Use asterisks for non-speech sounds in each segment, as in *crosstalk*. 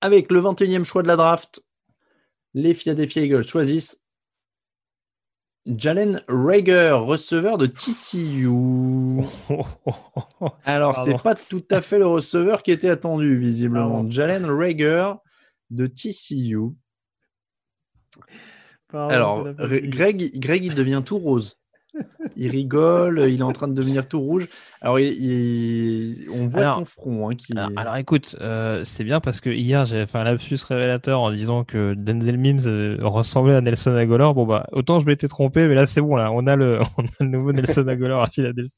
Avec le 21e choix de la draft, les Philadelphia Eagles choisissent Jalen Rager, receveur de TCU. *laughs* Alors, c'est pas tout à fait le receveur qui était attendu, visiblement. Pardon. Jalen Rager de TCU. Pardon, Alors. Greg, Greg, il devient tout rose. Il rigole, il est en train de devenir tout rouge. Alors, il- il- on voit Alors- ton front hein, qui. Alors, alors, écoute, euh, c'est bien parce que hier j'avais fait un lapsus révélateur en disant que Denzel Mims euh, ressemblait à Nelson Aguilar. Bon bah autant je m'étais trompé, mais là c'est bon là, on a le, *laughs* on a le nouveau Nelson Aguilar à Philadelphie.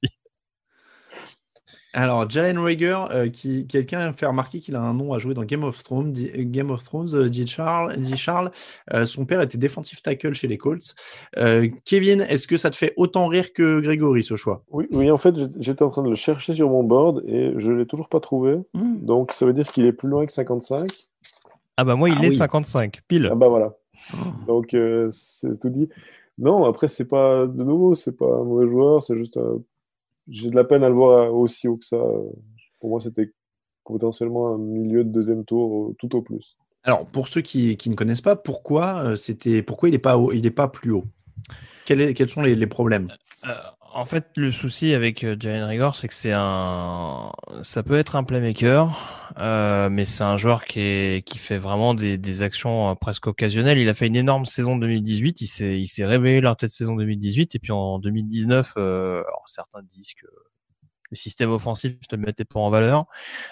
Alors, Jalen Rager, euh, qui quelqu'un a fait remarquer qu'il a un nom à jouer dans Game of Thrones. dit- Game of Thrones, euh, dit Charles. Dit Charles euh, son père était défensif tackle chez les Colts. Euh, Kevin, est-ce que ça te fait autant rire que Grégory ce choix? Oui, oui, en fait, j'étais en train de le chercher sur mon board et je l'ai toujours pas trouvé. Hmm. Donc, ça veut dire qu'il est plus loin que 55. Ah bah moi il Ah est oui. 55 pile. Ah bah voilà. Donc, euh, c'est tout dit. Non, après, c'est pas de nouveau, c'est pas un mauvais joueur, c'est juste. un- J'ai de la peine à le voir aussi haut que ça. Pour moi, c'était potentiellement un milieu de deuxième tour, euh, tout au plus. Alors, pour ceux qui, qui ne connaissent pas, pourquoi, euh, c'était, pourquoi il n'est pas, haut- il est pas plus haut? Quels sont les, les problèmes? Euh, en fait, le souci avec euh, Jalen Rigor, c'est que c'est un, ça peut être un playmaker, euh, mais c'est un joueur qui est, qui fait vraiment des, des actions euh, presque occasionnelles. Il a fait une énorme saison 2018. Il s'est, il s'est réveillé lors de saison 2018 et puis en 2019, euh, alors certains disent que le système offensif ne le mettait pas en valeur.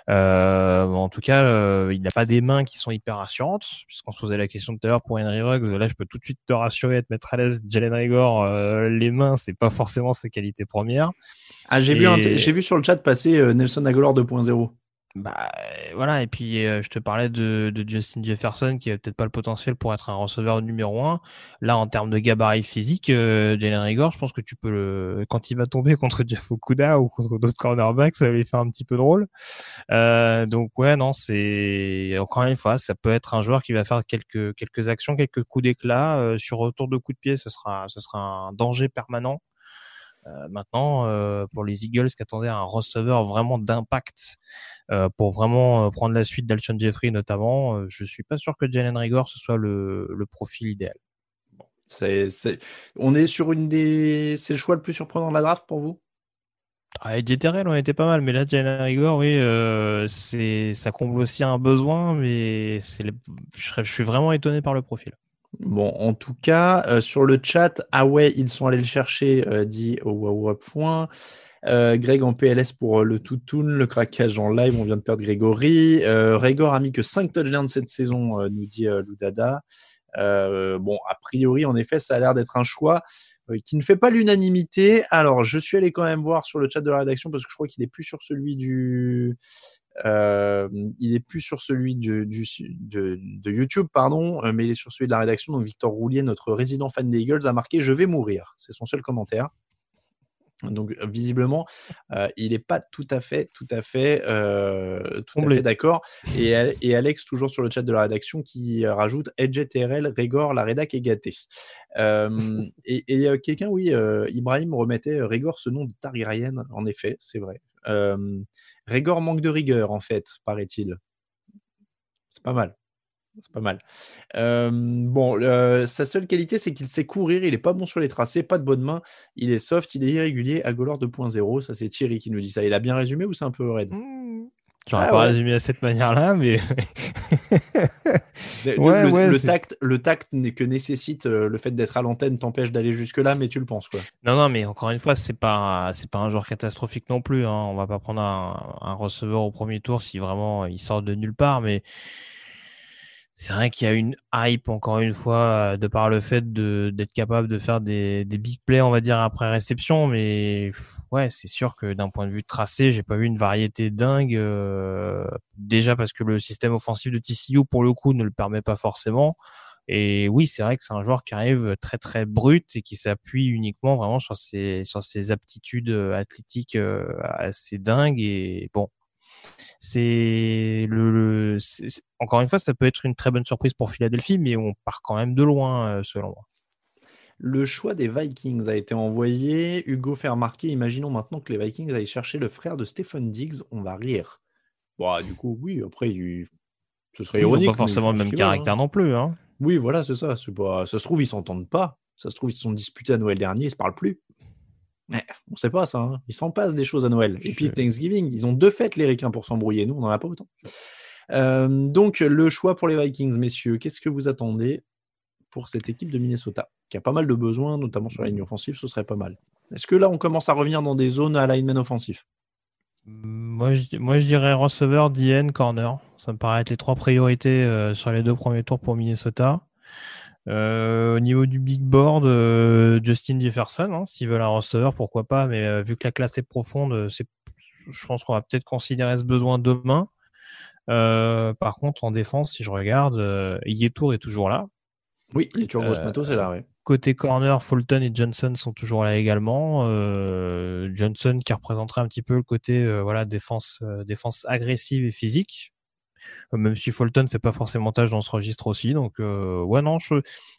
Euh, en tout cas, euh, il n'a pas des mains qui sont hyper rassurantes. Puisqu'on se posait la question tout à l'heure pour Henry Ruggs, là, je peux tout de suite te rassurer et te mettre à l'aise. Jalen Rigor, euh, les mains, c'est pas forcément ses qualités premières. ah, j'ai, vu j'ai vu sur le chat passer euh, Nelson Aguilar 2.0. Bah euh, voilà, et puis euh, je te parlais de, de Justin Jefferson qui avait peut-être pas le potentiel pour être un receveur numéro un. Là, en termes de gabarit physique, euh, Jalen Rigor, je pense que tu peux le. Quand il va tomber *laughs* contre Jeff Okuda ou contre d'autres cornerbacks, ça va lui faire un petit peu drôle. Euh, donc ouais, non, c'est encore une fois, ça peut être un joueur qui va faire quelques quelques actions, quelques coups d'éclat euh, sur retour de coups de pied, ce sera ce sera un danger permanent. Euh, maintenant, euh, pour les Eagles qui attendaient un receveur vraiment d'impact euh, pour vraiment prendre la suite d'Alshon Jeffrey notamment, je suis pas sûr que Jalen Rigor ce soit le, le profil idéal. C'est, c'est- On est sur une des. C'est le choix le plus surprenant de la draft pour vous? Ah, Terrell, on était pas mal, mais là, Jalen Rigor, oui, euh, c'est, ça comble aussi un besoin, mais c'est le- je, serais- je suis vraiment étonné par le profil. Bon, en tout cas, euh, sur le chat, ah ouais, ils sont allés le chercher, euh, dit au. Euh, Greg en PLS pour le toutoun, le craquage en live, on vient de perdre Grégory. Régor a mis que 5 touchdowns cette saison, nous dit. Euh, bon, a priori, en effet, ça a l'air d'être un choix qui ne fait pas l'unanimité. Alors, je suis allé quand même voir sur le chat de la rédaction parce que je crois qu'il est plus sur celui du. Euh, il est plus sur celui du, du- de, de YouTube, pardon, euh, mais il est sur celui de la rédaction. Donc, Victor Roulier, notre résident fan des Eagles, a marqué Je vais mourir. C'est son seul commentaire. Donc euh, visiblement, euh, il n'est pas tout à fait, tout à fait, euh, tout à fait d'accord. Et, Al- et Alex toujours sur le chat de la rédaction qui rajoute Edge TRL, Régor, la rédac est gâtée. *laughs* Euh, et quelqu'un, oui, Ibrahim remettait Régor ce nom de Targaryen. En effet, c'est vrai. Régor manque de rigueur en fait, paraît-il. C'est pas mal. C'est pas mal. Euh, bon, sa seule qualité, c'est qu'il sait courir. Il est pas bon sur les tracés, pas de bonne main. Il est soft, il est irrégulier. Agolor 2.0, ça c'est Thierry qui nous dit ça. Il a bien résumé ou c'est un peu raide? Mmh. J'aurais Ah pas ouais. résumé à cette manière-là, mais *laughs* Le, Ouais, le- ouais, le c'est- tact, le tact que nécessite euh, le fait d'être à l'antenne t'empêche d'aller jusque-là, mais tu le penses quoi. non, non, mais encore une fois, c'est pas, c'est pas un joueur catastrophique non plus. Hein. On va pas prendre un, un receveur au premier tour si vraiment il sort de nulle part, mais c'est vrai qu'il y a une hype encore une fois de par le fait d'être capable de faire des, des big plays, on va dire après réception, mais pff, ouais, c'est sûr que d'un point de vue tracé, j'ai pas vu une variété dingue. euh, déjà parce que le système offensif de TCU pour le coup ne le permet pas forcément. Et oui, c'est vrai que c'est un joueur qui arrive très très brut et qui s'appuie uniquement vraiment sur ses sur ses aptitudes euh, athlétiques euh, assez dingues et bon. C'est le, le- encore une fois, ça peut être une très bonne surprise pour Philadelphie, mais on part quand même de loin selon moi. Le choix des Vikings a été envoyé. Hugo fait remarquer, imaginons maintenant que les Vikings aillent chercher le frère de Stephen Diggs, on va rire. Bon, ah, du coup, oui, après, il- ce serait Ils n'ont ironique. pas mais forcément ils le même veulent, caractère hein. non plus. Hein. Oui, voilà, c'est ça. pas- Ça se trouve, ils s'entendent pas. Ça se trouve, ils se sont disputés à Noël dernier, ils se parlent plus. Mais on sait pas ça. hein. Ils s'en passent des choses à Noël. Et puis Thanksgiving, ils ont deux fêtes, les Ricains, pour s'embrouiller. Nous, on n'en a pas autant. Euh, donc, le choix pour les Vikings, messieurs, qu'est-ce que vous attendez pour cette équipe de Minnesota? Qui a pas mal de besoins, notamment sur la ligne offensive, ce serait pas mal. Est-ce que là, on commence à revenir dans des zones à lineman offensif? Moi je, moi, je dirais receveur, DN, corner. Ça me paraît être les trois priorités euh, sur les deux premiers tours pour Minnesota. Euh, au niveau du big board, euh, Justin Jefferson, hein, s'ils veulent un receveur, pourquoi pas, mais vu que la classe est profonde, c'est, je pense qu'on va peut-être considérer ce besoin demain. Par contre, en défense, si je regarde, Yetour est toujours là. Oui, Turgos Euh, Matos, c'est là, ouais. Côté corner, Fulton et Johnson sont toujours là également. Euh, Johnson qui représenterait un petit peu le côté euh, voilà défense euh, défense agressive et physique. Même si Fulton fait pas forcément tâche dans ce registre aussi. Donc ouais non, je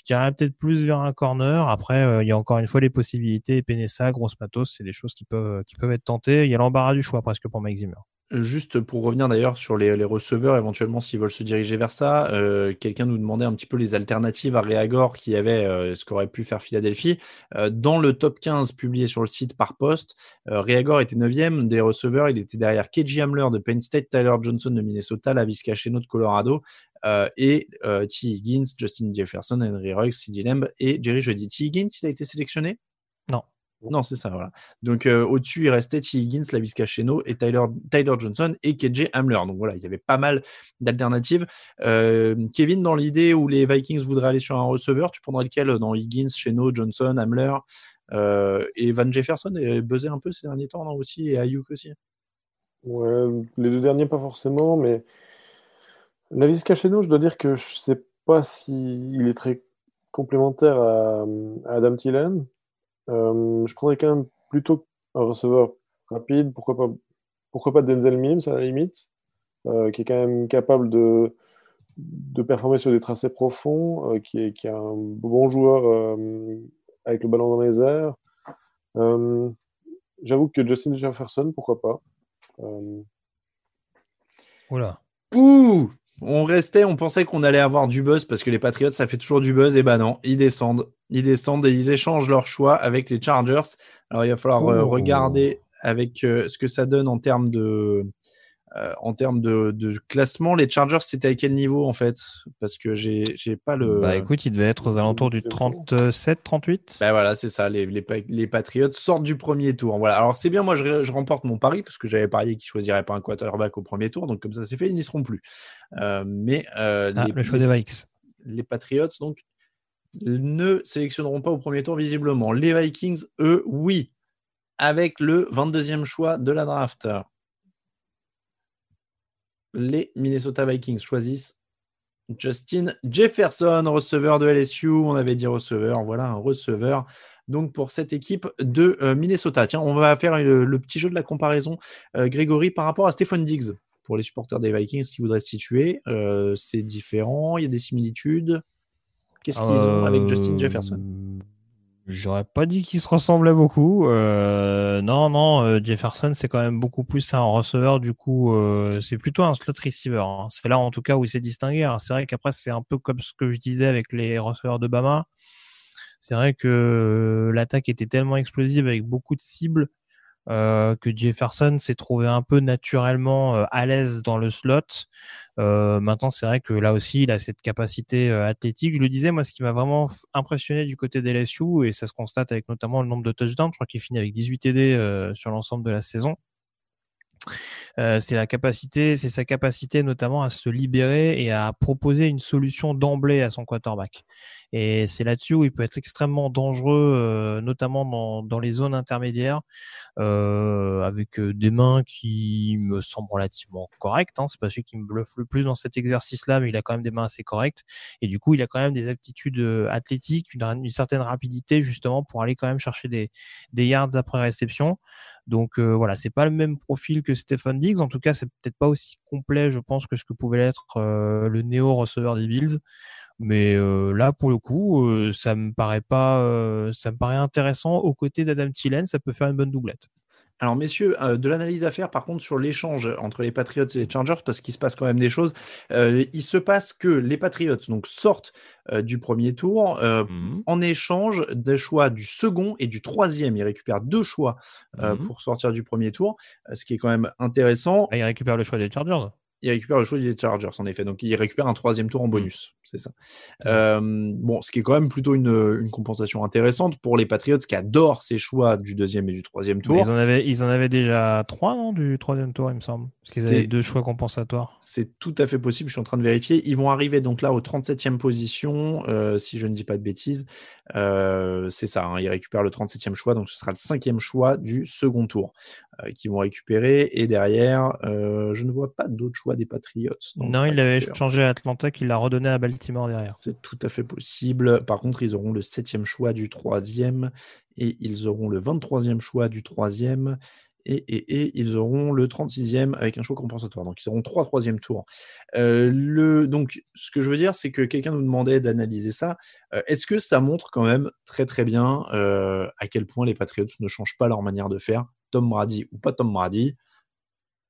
dirais peut-être plus vers un corner. Après il y a encore une fois les possibilités. Penessa, Gross Matos, c'est des choses qui peuvent qui peuvent être tentées. Il y a l'embarras du choix presque pour Mike Zimmer. Juste pour revenir d'ailleurs sur les, receveurs, éventuellement s'ils veulent se diriger vers ça, euh, quelqu'un nous demandait un petit peu les alternatives à Reagor qui avait euh, ce qu'aurait pu faire Philadelphie. Euh, dans le top 15 publié sur le site par poste, Reagor était 9e des receveurs, il était derrière KJ Hamler de Penn State, Tyler Johnson de Minnesota, Lavis Cacheno de Colorado et T. Higgins, Justin Jefferson, Henry Ruggs, CeeDee Lamb et Jerry Jeudy. T. Higgins, il a été sélectionné? Non. C'est ça, voilà. Donc euh, au-dessus, il restait T. Higgins, Lavis Cacheno et Tyler, Johnson et KJ Hamler. Donc voilà, il y avait pas mal d'alternatives. Euh, Kevin, dans l'idée où les Vikings voudraient aller sur un receveur, tu prendrais lequel dans Higgins, Cheno, Johnson, Hamler euh, et Van Jefferson et buzzé un peu ces derniers temps aussi et Ayuk aussi? Ouais, les deux derniers, pas forcément, mais la Visca chez nous, je dois dire que je sais pas s'il est très complémentaire à, à Adam Thielen. Euh, je prendrais quand même plutôt un receveur rapide, pourquoi pas, pourquoi pas Denzel Mims à la limite, euh, qui est quand même capable de, de performer sur des tracés profonds, euh, qui, est, qui est un bon joueur euh, avec le ballon dans les airs. Euh, J'avoue que Justin Jefferson, pourquoi pas. Euh, Oula. Ouh on restait, on pensait qu'on allait avoir du buzz parce que les Patriots, ça fait toujours du buzz. Et ben non, ils descendent. Ils descendent et ils échangent leur choix avec les Chargers. Alors il va falloir euh, Oh. regarder avec euh, ce que ça donne en termes de, euh, en termes de, de classement. Les Chargers, c'était à quel niveau en fait? Parce que j'ai pas le. Bah écoute, il devait être aux alentours du 37, 38. Ben voilà, c'est ça. Les, les, Pa- les Patriots sortent du premier tour. Voilà. Alors c'est bien, moi je, je remporte mon pari parce que j'avais parié qu'ils choisiraient pas un quarterback au premier tour. Donc comme ça c'est fait, ils n'y seront plus. Mais Ah, les, le choix des Vikes. les Patriots donc ne sélectionneront pas au premier tour visiblement. Les Vikings, eux, oui, avec le 22e choix de la draft. Les Minnesota Vikings choisissent Justin Jefferson, receveur de LSU. On avait dit receveur, voilà un receveur. Donc pour cette équipe de euh, Minnesota. Tiens, on va faire le, petit jeu de la comparaison, euh, Grégory, par rapport à Stephen Diggs. Pour les supporters des Vikings qui voudraient se situer, euh, c'est différent, il y a des similitudes. Qu'est-ce qu'ils ont avec Justin Euh, Jefferson? J'aurais pas dit qu'ils se ressemblaient beaucoup. Euh, non, non, euh, Jefferson, c'est quand même beaucoup plus un receveur. Du coup, euh, c'est plutôt un slot receiver. Hein. C'est là, en tout cas, où il s'est distingué. c'est vrai qu'après, c'est un peu comme ce que je disais avec les receveurs de Bama. C'est vrai que l'attaque était tellement explosive avec beaucoup de cibles euh, que Jefferson s'est trouvé un peu naturellement à l'aise dans le slot. Euh, maintenant, c'est vrai que là aussi, il a cette capacité athlétique. Je le disais, moi, ce qui m'a vraiment impressionné du côté des LSU, et ça se constate avec notamment le nombre de touchdowns, je crois qu'il finit avec 18 TD sur l'ensemble de la saison. C'est la capacité, c'est sa capacité notamment à se libérer et à proposer une solution d'emblée à son quarterback. Et c'est là-dessus où il peut être extrêmement dangereux, euh, notamment dans, dans, les zones intermédiaires, euh, avec euh, des mains qui me semblent relativement correctes. Hein. C'est pas celui qui me bluffe le plus dans cet exercice-là, mais il a quand même des mains assez correctes. Et du coup, il a quand même des aptitudes athlétiques, une, une certaine rapidité justement pour aller quand même chercher des, des yards après réception. Donc euh, voilà, c'est pas le même profil que Stephen Diggs. En tout cas, c'est peut-être pas aussi complet, je pense, que ce que pouvait être le néo receveur des Bills. Mais euh, là, pour le coup, euh, ça me paraît pas, euh, intéressant. Aux côtés d'Adam Thielen, ça peut faire une bonne doublette. Alors, messieurs, de l'analyse à faire, par contre, sur l'échange entre les Patriots et les Chargers, parce qu'il se passe quand même des choses. il se passe que les Patriots donc, sortent du premier tour mmh en échange des choix du second et du troisième. Ils récupèrent deux choix mmh pour sortir du premier tour, ce qui est quand même intéressant. Ah, ils récupèrent le choix des Chargers il récupère le choix des Chargers, en effet. Donc, il récupère un troisième tour en mmh. bonus. C'est ça. Euh, bon, ce qui est quand même plutôt une, une, compensation intéressante pour les Patriots qui adorent ces choix du deuxième et du troisième tour. ils, en avaient, ils en avaient déjà trois, non, du troisième tour, il me semble. Parce qu'ils avaient deux choix compensatoires. C'est tout à fait possible. Je suis en train de vérifier. Ils vont arriver donc là aux 37e position, euh, si je ne dis pas de bêtises. Euh, c'est ça. Hein, ils récupèrent le 37e choix. Donc, ce sera le cinquième choix du second tour qu'ils vont récupérer. Et derrière, je ne vois pas d'autres choix des Patriots. Non, il avait changé à Atlanta, qu'il l'a redonné à Baltimore derrière. C'est tout à fait possible. Par contre, ils auront le septième choix du troisième et ils auront le 23e choix du troisième. Et, et, ils auront le 36e avec un choix compensatoire. Donc, ils auront trois troisième tours. Euh, le, donc, ce que je veux dire, c'est que quelqu'un nous demandait d'analyser ça. Euh, est-ce que ça montre quand même très très bien euh, à quel point les Patriots ne changent pas leur manière de faire? Tom Brady ou pas Tom Brady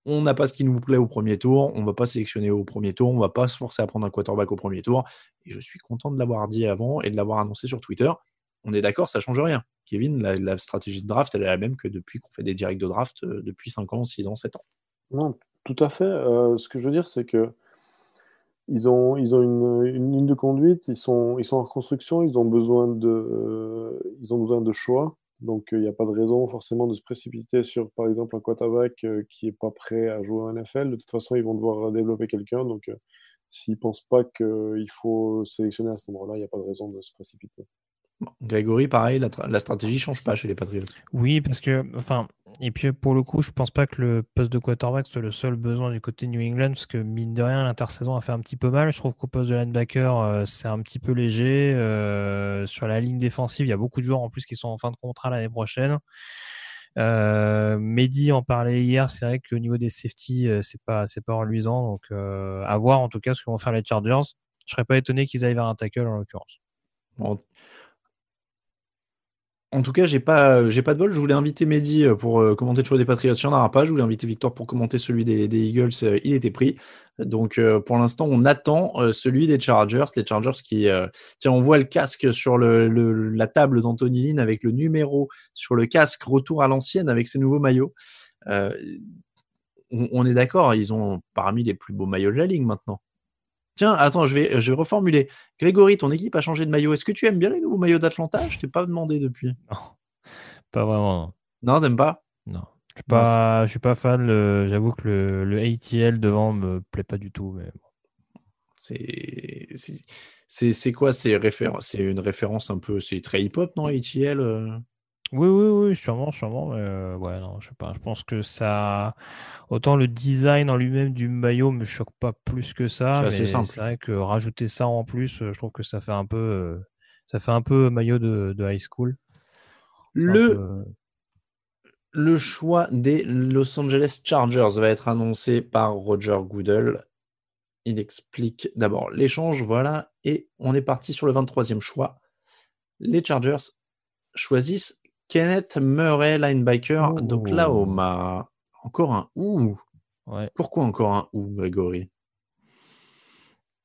on n'a pas ce qui nous plaît au premier tour, on ne va pas sélectionner au premier tour, on ne va pas se forcer à prendre un quarterback au premier tour. Et je suis content de l'avoir dit avant et de l'avoir annoncé sur Twitter. On est d'accord, ça ne change rien. Kevin, la, stratégie de draft, elle est la même que depuis qu'on fait des directs de draft euh, depuis 5 ans, 6 ans, 7 ans. Non, tout à fait. Euh, ce que je veux dire, c'est que ils ont, une, ligne de conduite, ils sont, ils sont en reconstruction, ils ont besoin de, euh, ils ont besoin de choix. Donc, il n'y a pas de raison forcément de se précipiter sur, par exemple, un quarterback qui n'est pas prêt à jouer en NFL. De toute façon, ils vont devoir développer quelqu'un. Donc, s'ils ne pensent pas qu'il faut sélectionner à ce moment-là, il n'y a pas de raison de se précipiter. Grégory, pareil, la, la stratégie ne change pas chez les Patriots. Oui, parce que, enfin, et puis pour le coup, je pense pas que le poste de quarterback soit le seul besoin du côté New England, parce que mine de rien, l'intersaison a fait un petit peu mal. Je trouve qu'au poste de linebacker, euh, c'est un petit peu léger. Euh, sur la ligne défensive, il y a beaucoup de joueurs en plus qui sont en fin de contrat l'année prochaine. Euh, Mehdi en parlait hier, c'est vrai qu'au niveau des safety, c'est pas c'est pas reluisant. Donc à voir en tout cas ce que vont faire les Chargers. Je serais pas étonné qu'ils aillent vers un tackle en l'occurrence. En tout cas, j'ai pas, j'ai pas de bol. Je voulais inviter Mehdi euh, pour euh, commenter le choix des Patriots. Il n'y en aura pas. Je voulais inviter Victor pour commenter celui des, Eagles. Euh, il était pris. Donc, pour l'instant, on attend celui des Chargers. Les Chargers qui, tiens, on voit le casque sur le, la table d'Anthony Lynn avec le numéro sur le casque. Retour à l'ancienne avec ses nouveaux maillots. on, on est d'accord. Ils ont parmi les plus beaux maillots de la ligue maintenant. Tiens, attends, je vais, je vais reformuler. Grégory, ton équipe a changé de maillot. Est-ce que tu aimes bien les nouveaux maillots d'Atlanta? Je t'ai pas demandé depuis. Non, pas vraiment. Non, t'aimes pas? Non. Je suis pas, je suis pas fan. J'avoue que le, le, ATL devant me plaît pas du tout. Mais C'est c'est quoi C'est une référence un peu. C'est très hip-hop, non ATL euh? Oui, oui, oui, sûrement, sûrement. Euh, ouais, non, je sais pas. Je pense que ça. Autant le design en lui-même du maillot me choque pas plus que ça. C'est C'est vrai que rajouter ça en plus, euh, je trouve que ça fait un peu, euh, ça fait un peu maillot de, high school. Le, le choix des Los Angeles Chargers va être annoncé par Roger Goodell. Il explique d'abord l'échange, voilà, et on est parti sur le 23e choix. Les Chargers choisissent Kenneth Murray, linebacker Oh. d'Oklahoma. Encore un ou. Ouais. Pourquoi encore un ou, Grégory?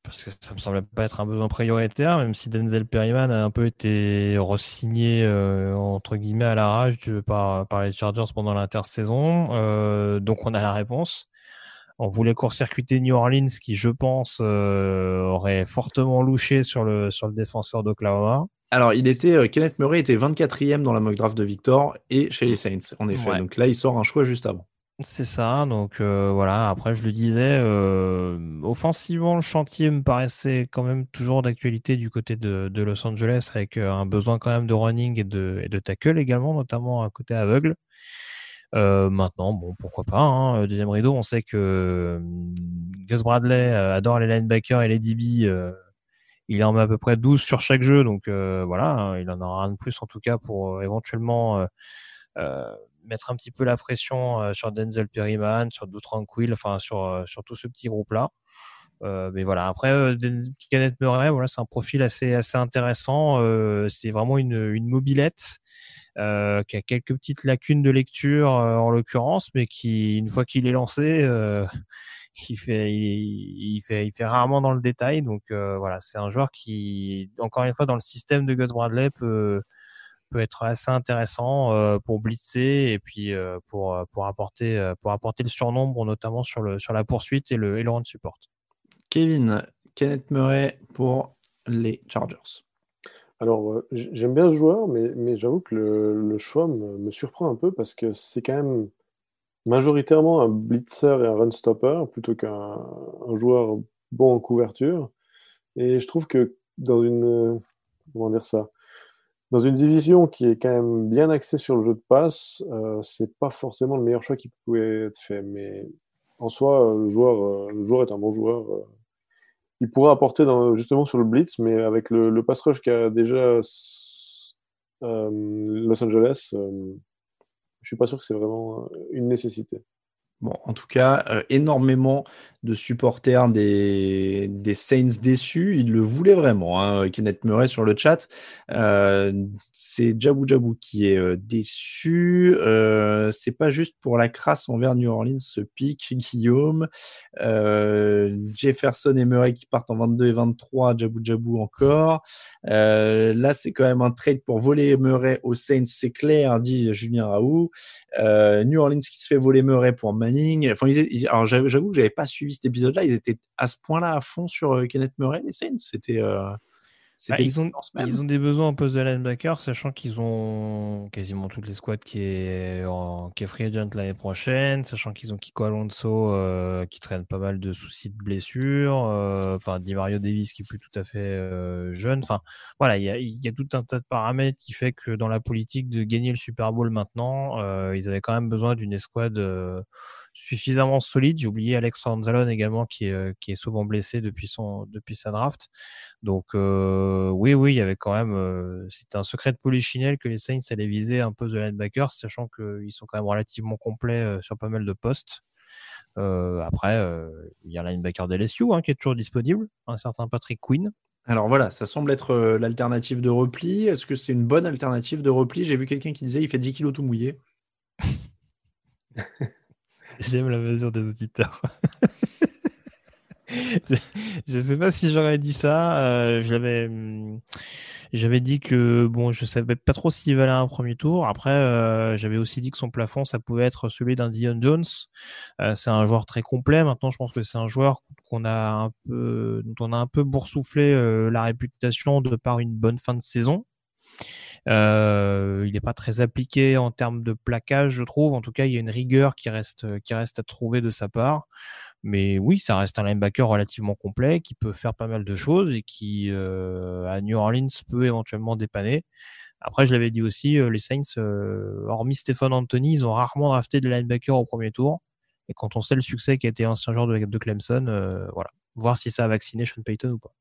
Parce que ça me semblait pas être un besoin prioritaire, même si Denzel Perryman a un peu été re-signé euh, entre guillemets à l'arrache du- par, par les Chargers pendant l'intersaison. Euh, donc on a la réponse. On voulait court-circuiter New Orleans, qui je pense euh, aurait fortement louché sur le sur le défenseur d'Oklahoma. Alors, il était, euh, Kenneth Murray était 24e dans la mock draft de Victor et chez les Saints, en effet. Ouais. Donc là, il sort un choix juste avant. C'est ça, donc euh, voilà, après je le disais, euh, offensivement le chantier me paraissait quand même toujours d'actualité du côté de, de Los Angeles avec un besoin quand même de running et de, et de tackle également, notamment à côté aveugle. Euh, maintenant, bon, pourquoi pas, hein, deuxième rideau, on sait que Gus Bradley adore les linebackers et les DB, il en met à peu près 12 sur chaque jeu, donc euh, voilà, hein, il en aura un de plus en tout cas pour euh, éventuellement euh, mettre un petit peu la pression sur Denzel Perryman, sur Doutranquil, enfin sur, sur tout ce petit groupe-là. Euh, mais voilà, après, euh, Kenneth Murray, voilà, c'est un profil assez, assez intéressant. Euh, c'est vraiment une, une mobilette qui a quelques petites lacunes de lecture en l'occurrence, mais qui, une fois qu'il est lancé, il, fait, il, il fait, il fait rarement dans le détail. Donc euh, voilà, c'est un joueur qui, encore une fois, dans le système de Gus Bradley, peut, peut être assez intéressant euh, pour blitzer et puis euh, pour, pour, apporter, pour apporter le surnombre, notamment sur, le, sur la poursuite et le, et le run support. Kevin, Kenneth Murray pour les Chargers. Alors, j'aime bien ce joueur, mais, mais j'avoue que le, le choix me, me surprend un peu parce que c'est quand même majoritairement un blitzer et un run stopper plutôt qu'un un joueur bon en couverture. Et je trouve que dans une, comment dire ça, dans une division qui est quand même bien axée sur le jeu de passe, euh, c'est pas forcément le meilleur choix qui pouvait être fait. Mais en soi, le joueur, euh, le joueur est un bon joueur. euh, il pourra apporter justement sur le blitz, mais avec le, le pass rush qu'a déjà euh, Los Angeles, je suis pas sûr que c'est vraiment euh, une nécessité. Bon, en tout cas, euh, énormément de supporters des, Saints déçus. Ils le voulaient vraiment, hein, Kenneth Murray sur le chat. Euh, c'est Jabou Jabou qui est euh, déçu. Euh, c'est pas juste pour la crasse envers New Orleans ce pic, *laughs* Guillaume. Euh, Jefferson et Murray qui partent en 22 et 23, Jabou Jabou encore. Euh, là, c'est quand même un trade pour voler Murray aux Saints, c'est clair, dit Julien Raoult. Euh, New Orleans qui se fait voler Murray pour Manning. Enfin, ils, alors j'avoue que j'avais pas suivi cet épisode-là. Ils étaient à ce point-là à fond sur euh, Kenneth Murray, les Saints. C'était. euh, Bah, ils, ont, ils ont des besoins en poste de linebacker, sachant qu'ils ont quasiment toutes les squads qui est, en, qui est free agent l'année prochaine, sachant qu'ils ont Kiko Alonso euh, qui traîne pas mal de soucis de blessures, euh, enfin Di Mario Davis qui est plus tout à fait euh, jeune. Enfin voilà, il y a, y a tout un tas de paramètres qui fait que dans la politique de gagner le Super Bowl maintenant, euh, ils avaient quand même besoin d'une escouade euh, suffisamment solide. J'ai oublié Alex Ranzalon également qui est, euh, qui est souvent blessé depuis, son, depuis sa draft. Donc euh, oui, oui, il y avait quand même, euh, c'était un secret de polichinelle que les Saints allaient viser un peu de linebacker, sachant qu'ils sont quand même relativement complets euh, sur pas mal de postes. Euh, après, il y a un linebacker d'LSU hein, qui est toujours disponible, un certain Patrick Quinn. Alors voilà, ça semble être l'alternative de repli. Est-ce que c'est une bonne alternative de repli? J'ai vu quelqu'un qui disait il fait 10 kilos tout mouillé. *laughs* J'aime la mesure des auditeurs. *laughs* je ne sais pas si j'aurais dit ça. euh, hum, j'avais dit que bon, je savais pas trop s'il valait un premier tour. Après, euh, j'avais aussi dit que son plafond, ça pouvait être celui d'un Dion Jones. Euh, c'est un joueur très complet. Maintenant, je pense que c'est un joueur qu'on a un peu, dont on a un peu boursouflé la réputation de par une bonne fin de saison. Euh, il n'est pas très appliqué en termes de plaquage, je trouve. En tout cas, il y a une rigueur qui reste, qui reste à trouver de sa part. Mais oui, ça reste un linebacker relativement complet qui peut faire pas mal de choses et qui, euh, à New Orleans, peut éventuellement dépanner. Après, je l'avais dit aussi, euh, les Saints, euh, hormis Stephen Anthony, ils ont rarement drafté de linebacker au premier tour. Et quand on sait le succès qui a été ancien joueur de, de Clemson, euh, voilà, voir si ça a vacciné Sean Payton ou pas.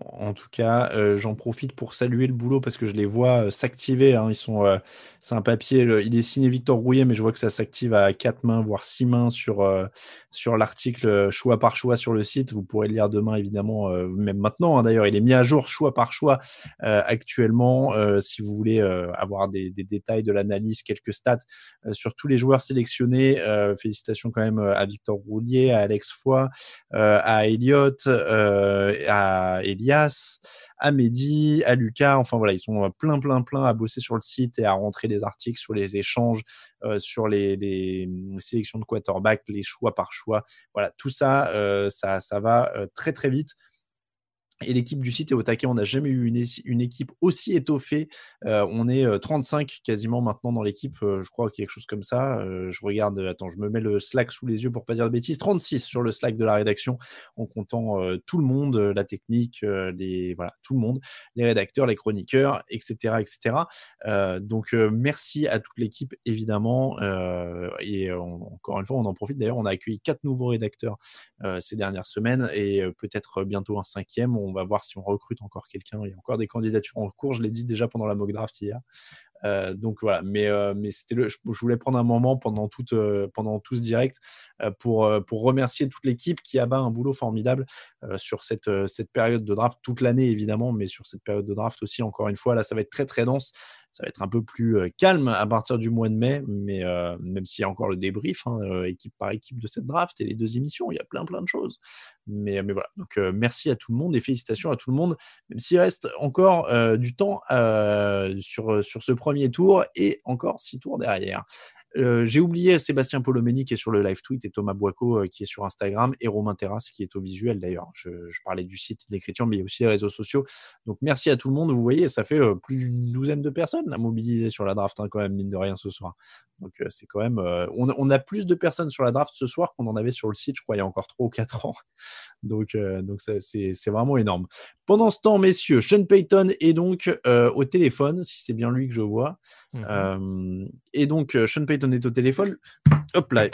En tout cas, euh, j'en profite pour saluer le boulot parce que je les vois euh, s'activer. hein. Ils sont, euh, c'est un papier, il est signé Victor Rouillet, mais je vois que ça s'active à quatre mains, voire six mains sur, euh, sur l'article choix par choix sur le site. Vous pourrez le lire demain, évidemment, même maintenant. Hein, d'ailleurs, il est mis à jour choix par choix actuellement. si vous voulez avoir des, des, détails de l'analyse, quelques stats sur tous les joueurs sélectionnés, félicitations quand même à Victor Roulier, à Alex Foy, à Elliott, à Elias, à Mehdi, à Lucas. Enfin voilà, ils sont plein, plein, plein à bosser sur le site et à rentrer des articles sur les échanges, euh, sur les, les, mmh, sélections de quarterback, les choix par choix. Voilà, tout ça, euh, ça, ça va euh, très, très vite. Et l'équipe du site est au taquet. On n'a jamais eu une, équipe aussi étoffée. Euh, on est 35 euh, quasiment maintenant dans l'équipe. Euh, je crois quelque chose comme ça. je regarde. Attends, je me mets le Slack sous les yeux pour pas dire de bêtises. 36 sur le Slack de la rédaction, en comptant tout le monde, la technique, les voilà, tout le monde, les rédacteurs, les chroniqueurs, etc., etc. donc merci à toute l'équipe évidemment. et encore une fois, on en profite. D'ailleurs, on a accueilli quatre nouveaux rédacteurs ces dernières semaines et peut-être bientôt un cinquième va voir si on recrute encore quelqu'un. Il y a encore des candidatures en cours. Je l'ai dit déjà pendant la mock draft hier. Euh, donc voilà, mais, euh, mais je, voulais prendre un moment pendant, toute, euh, tout ce direct pour, remercier toute l'équipe qui a un boulot formidable sur cette, cette période de draft, toute l'année évidemment, mais sur cette période de draft aussi, encore une fois, là ça va être très très dense ça va être un peu plus calme à partir du mois de mai, mais même s'il y a encore le débrief, hein, équipe par équipe de cette draft et les deux émissions, il y a plein plein de choses. Mais, voilà, donc merci à tout le monde et félicitations à tout le monde, même s'il reste encore du temps sur ce premier tour et encore six tours derrière. Euh, j'ai oublié Sébastien Polomeni qui est sur le live tweet et Thomas Boico euh, qui est sur Instagram et Romain Terrasse qui est au visuel d'ailleurs. Je, parlais du site d'écriture, mais il y a aussi les réseaux sociaux. Donc merci à tout le monde. Vous voyez, ça fait euh, plus d'une douzaine de personnes à mobiliser sur la draft hein, quand même, mine de rien ce soir. Donc c'est quand même. On, a plus de personnes sur la draft ce soir qu'on en avait sur le site, je crois, il y a encore 3 ou 4 ans. *laughs* Donc, donc c'est vraiment énorme. Pendant ce temps, messieurs, Sean Payton est donc au téléphone, si c'est bien lui que je vois. Mmh et donc, Sean Payton est au téléphone. Hop là,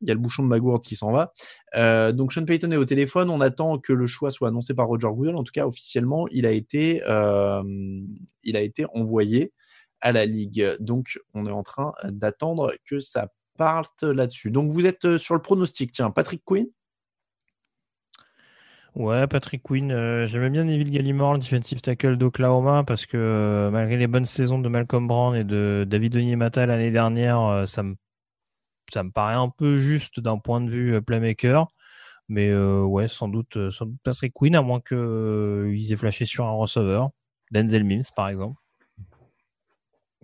il y a le bouchon de ma gourde qui s'en va. Euh, donc Sean Payton est au téléphone. On attend que le choix soit annoncé par Roger Goodell. En tout cas, officiellement, il a été, euh, il a été envoyé à la ligue. Donc, on est en train d'attendre que ça parte là-dessus. Donc, vous êtes sur le pronostic. Tiens, Patrick Quinn. Ouais, Patrick Quinn, euh, j'aimais bien Neville Gallimore, le defensive tackle d'Oklahoma, parce que malgré les bonnes saisons de Malcolm Brown et de David Onyemata l'année dernière, ça me ça me paraît un peu juste d'un point de vue euh, playmaker. Mais euh, ouais, sans doute, euh, sans doute Patrick Quinn, à moins qu'ils aient flashé sur un receveur. Denzel Mims, par exemple.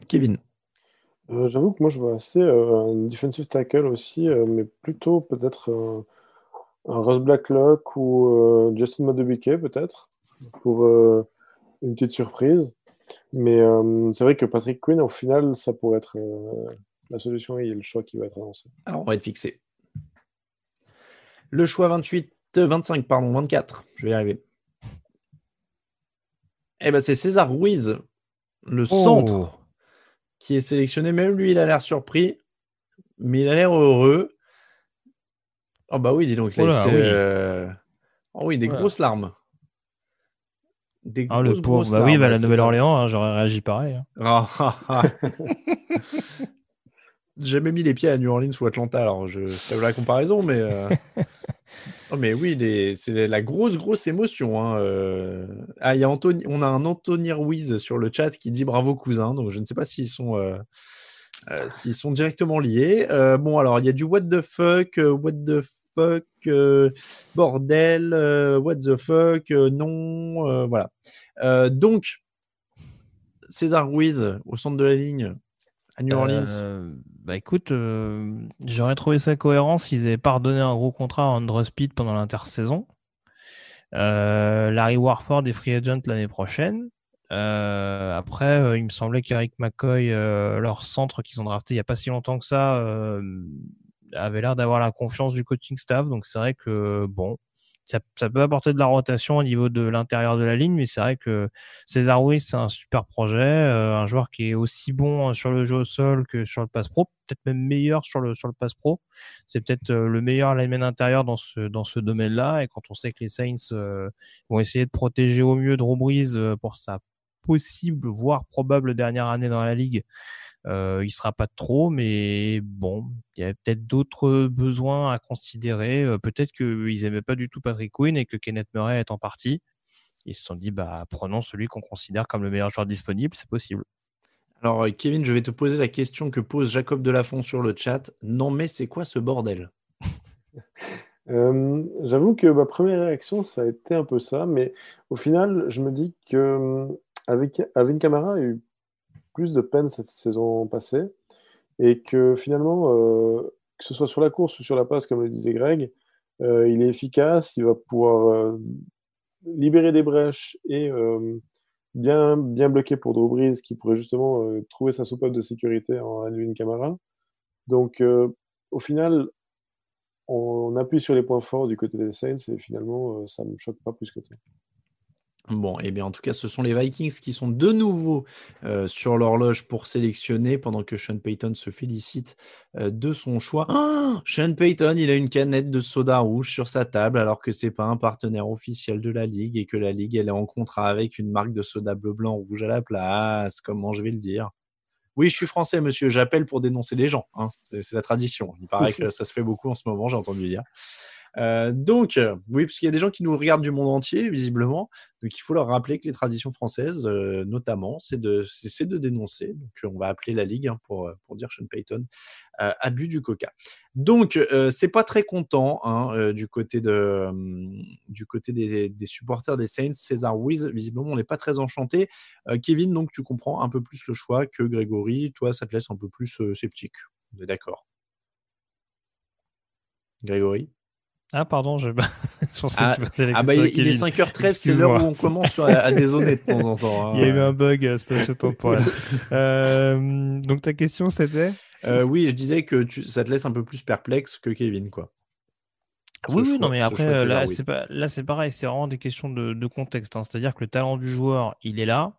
Kevin. J'avoue que moi, je vois assez un defensive tackle aussi, mais plutôt peut-être un Russ Blacklock ou Justin Madubuike, peut-être, pour une petite surprise. Mais c'est vrai que Patrick Quinn, au final, ça pourrait être la solution et le choix qui va être annoncé. Alors, on va être fixé. Le choix 28, 25, pardon, 24. Je vais y arriver. Eh ben, c'est César Ruiz, le oh. centre, qui est sélectionné. Même lui, il a l'air surpris, mais il a l'air heureux. Oh, bah oui, dis donc. Là, oui. Euh, oh oui, des grosses larmes. Des ah, le pauvre. Bah oui, bah, la Nouvelle-Orléans, hein, j'aurais réagi pareil. Hein. *laughs* J'ai jamais mis les pieds à New Orleans ou Atlanta, alors je fais la comparaison, mais. Euh, *laughs* oh, mais oui, c'est la grosse, grosse émotion. Hein, euh. Ah, y a. On a un Anthony Ruiz sur le chat qui dit bravo cousin, donc je ne sais pas s'ils sont. Euh, s'ils sont directement liés. bon, alors, il y a du what the fuck, what the fuck, bordel, what the fuck, non, voilà. donc, César Ruiz au centre de la ligne, à New Orleans euh, Bah écoute, euh, j'aurais trouvé ça cohérent s'ils avaient pas redonné un gros contrat à Andrew Speed pendant l'intersaison. Euh, Larry Warford est free agent l'année prochaine. après, il me semblait qu'Eric McCoy, leur centre qu'ils ont drafté il n'y a pas si longtemps que ça, avait l'air d'avoir la confiance du coaching staff. Donc c'est vrai que bon, ça, peut apporter de la rotation au niveau de l'intérieur de la ligne, mais c'est vrai que César Ruiz, c'est un super projet, euh, un joueur qui est aussi bon euh, sur le jeu au sol que sur le pass pro, peut-être même meilleur sur le, sur le pass pro. C'est peut-être euh, le meilleur lineman intérieur dans ce, dans ce domaine-là, et quand on sait que les Saints vont essayer de protéger au mieux Drew Brees pour sa possible, voire probable dernière année dans la ligue, Euh, il sera pas de trop, mais bon, il y a peut-être d'autres besoins à considérer. Euh, peut-être qu'ils aimaient pas du tout Patrick Quinn et que Kenneth Murray est en partie. Ils se sont dit, bah, prenons celui qu'on considère comme le meilleur joueur disponible, c'est possible. Alors, Kevin, je vais te poser la question que pose Jacob Delafont sur le chat. Non, mais c'est quoi ce bordel? *laughs* Euh, J'avoue que ma première réaction, ça a été un peu ça, mais au final, je me dis que avec Avin Kamara a eu plus de peine cette saison passée et que finalement, euh, que ce soit sur la course ou sur la passe, comme le disait Greg, euh, il est efficace, il va pouvoir libérer des brèches et bien, bien bloqué pour Drew Brees, qui pourrait justement euh, trouver sa soupape de sécurité en Alvin Kamara. Donc, euh, au final, on, appuie sur les points forts du côté des Saints et finalement, euh, ça ne me choque pas plus que ça. Bon, et eh bien en tout cas, ce sont les Vikings qui sont de nouveau euh, sur l'horloge pour sélectionner pendant que Sean Payton se félicite euh, de son choix. Ah, Sean Payton, il a une canette de soda rouge sur sa table alors que c'est pas un partenaire officiel de la ligue et que la ligue elle est en contrat avec une marque de soda bleu, blanc, rouge à la place. Comment je vais le dire? Oui, je suis français, monsieur. J'appelle pour dénoncer les gens. Hein. C'est la tradition. Il paraît que ça se fait beaucoup en ce moment. J'ai entendu dire. Euh, donc, euh, oui, parce qu'il y a des gens qui nous regardent du monde entier, visiblement. Donc, il faut leur rappeler que les traditions françaises, euh, notamment, c'est de, de dénoncer. Donc, on va appeler la Ligue hein, pour, pour dire Sean Payton abus du coca. Donc, c'est pas très content hein, du côté, de, du côté des, des, supporters des Saints. César Wiz, visiblement, on n'est pas très enchanté. Kevin, donc, tu comprends un peu plus le choix que Grégory. Toi, ça te laisse un peu plus sceptique. On est d'accord. Grégory? Ah, pardon, je, *laughs* pensais ah, que ah bah, il, est 5h13, c'est l'heure où on commence à, à dézoner de temps en temps. Hein. *laughs* Il y a eu un bug euh, spatio-temporel. *laughs* euh, donc, ta question, c'était euh, Oui, je disais que tu, ça te laisse un peu plus perplexe que Kevin, quoi. Oui, oui, non, mais après, là, c'est pas, là, c'est pareil, c'est vraiment des questions de, de contexte. Hein. C'est-à-dire que le talent du joueur, il est là.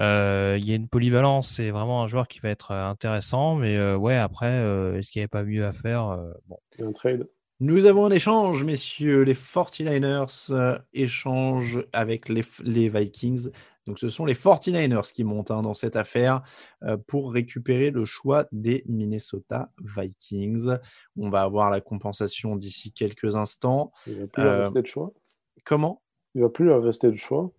Euh, il y a une polyvalence, c'est vraiment un joueur qui va être intéressant, mais euh, ouais, après, est-ce qu'il n'y avait pas mieux à faire bon. Un trade. Nous avons un échange, messieurs. Les 49ers euh, échangent avec les, Vikings. Donc, ce sont les 49ers qui montent hein, dans cette affaire euh, pour récupérer le choix des Minnesota Vikings. On va avoir la compensation d'ici quelques instants. Il ne va plus leur euh, rester de choix. Comment? Il ne va plus leur rester de choix.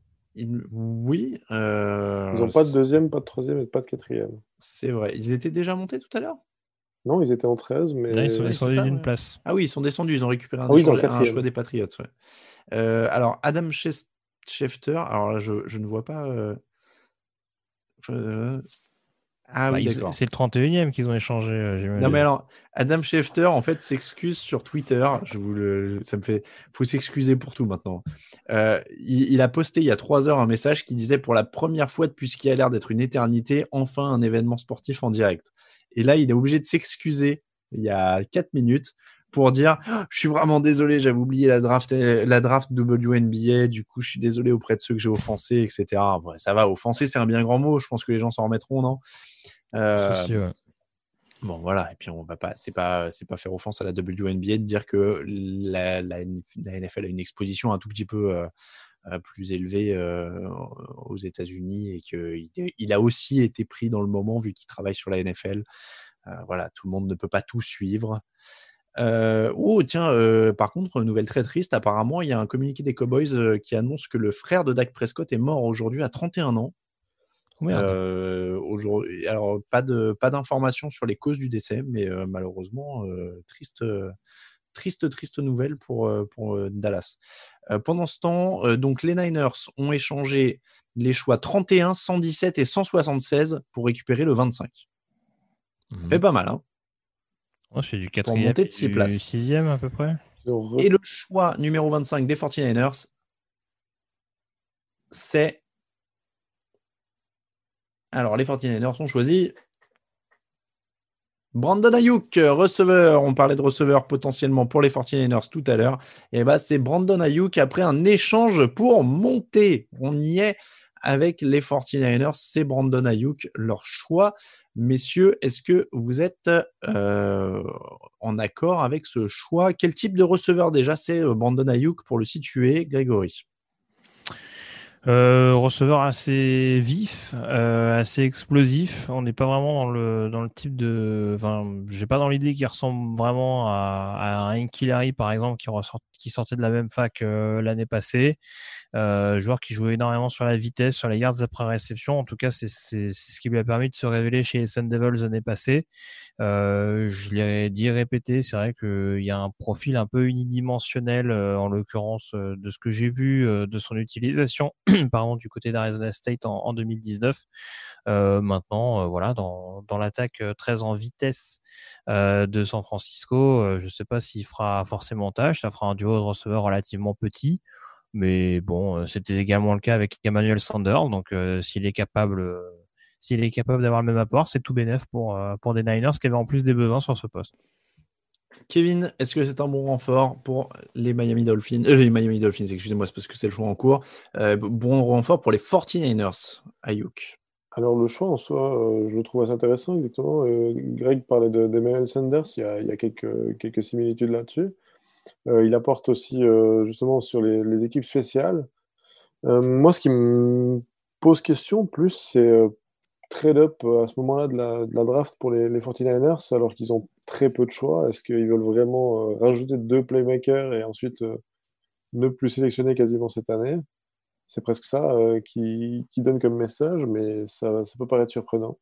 Oui. Ils n'ont pas de deuxième, pas de troisième et pas de quatrième. C'est vrai. Ils étaient déjà montés tout à l'heure? Non, ils étaient en 13, mais. ils sont descendus d'une place. Ah oui, ils sont descendus, ils ont récupéré un, ah choix, des Patriots. Euh, alors, Adam Schefter, alors là, je, je ne vois pas. Euh... Ah bah, oui. C'est le 31e qu'ils ont échangé. Euh, non, mais alors, Adam Schefter, en fait, s'excuse sur Twitter. Je vous le... Ça me fait. faut s'excuser pour tout maintenant. Euh, il, il, a posté il y a trois heures un message qui disait Pour la première fois depuis ce qui a l'air d'être une éternité, enfin un événement sportif en direct. Et là, il est obligé de s'excuser il y a 4 minutes pour dire je suis vraiment désolé, j'avais oublié la draft, la draft WNBA, du coup je suis désolé auprès de ceux que j'ai offensés, etc. ça va, offenser c'est un bien grand mot, je pense que les gens s'en remettront, non? Euh, Bon voilà, et puis on va pas, c'est pas, c'est pas faire offense à la WNBA de dire que la, la, NFL a une exposition un tout petit peu euh, euh, plus élevée aux États-Unis et qu'il il a aussi été pris dans le moment vu qu'il travaille sur la NFL. voilà, tout le monde ne peut pas tout suivre. Oh, tiens, par contre, nouvelle très triste, apparemment, il y a un communiqué des Cowboys qui annonce que le frère de Dak Prescott est mort aujourd'hui à 31 ans. Aujourd'hui, alors, pas de pas d'informations sur les causes du décès, mais malheureusement, triste, triste, triste nouvelle pour, pour Dallas. pendant ce temps, donc les Niners ont échangé les choix 31, 117 et 176 pour récupérer le 25. Mmh. Fait pas mal, hein Oh, c'est du 4 monter de 6 places. 6 à peu près. Et le choix numéro 25 des 49ers, c'est. Alors, les 49ers ont choisi Brandon Ayuk, receveur. On parlait de receveur potentiellement pour les 49ers tout à l'heure. Et bah, c'est Brandon Ayuk après un échange pour monter. On y est avec les 49ers. C'est Brandon Ayuk, leur choix. Messieurs, est-ce que vous êtes euh, en accord avec ce choix? Quel type de receveur déjà? C'est euh, Brandon Ayuk pour le situer, Grégory euh, receveurs assez vifs, euh, assez explosifs. On n'est pas vraiment dans le, dans le type de. Enfin, j'ai pas dans l'idée qui ressemble vraiment à, à un Hillary, par exemple, qui, ressort, qui sortait de la même fac euh, l'année passée. Euh, joueur qui jouait énormément sur la vitesse, sur les yards après réception. En tout cas, c'est ce qui lui a permis de se révéler chez les Sun Devils l'année passée. Euh, je l'ai dit répété, c'est vrai qu'il y a un profil un peu unidimensionnel, euh, en l'occurrence de ce que j'ai vu de son utilisation *clears throat* pardon, du côté d'Arizona State en, en 2019. maintenant, voilà, dans, l'attaque très en vitesse de San Francisco, je ne sais pas s'il fera forcément tâche. Ça fera un duo de receveurs relativement petit. Mais bon, euh, c'était également le cas avec Emmanuel Sanders. Donc, euh, s'il est capable, euh, s'il est capable d'avoir le même apport, c'est tout bénef pour, pour des Niners qui avaient en plus des besoins sur ce poste. Kevin, est-ce que c'est un bon renfort pour les Miami Dolphins Les Miami Dolphins, excusez-moi, c'est parce que c'est le choix en cours. bon renfort pour les 49ers, Ayuk? Alors le choix en soi, je le trouve assez intéressant, exactement. Greg parlait d'Emmanuel Sanders, il y a, quelques, similitudes là-dessus. Euh, il apporte aussi euh, justement sur les, équipes spéciales. Euh, moi, ce qui me pose question plus, c'est trade-up à ce moment-là de la, draft pour les, les 49ers, alors qu'ils ont très peu de choix. Est-ce qu'ils veulent vraiment rajouter deux playmakers et ensuite ne plus sélectionner quasiment cette année? C'est presque ça qui, donne comme message, mais ça, peut paraître surprenant.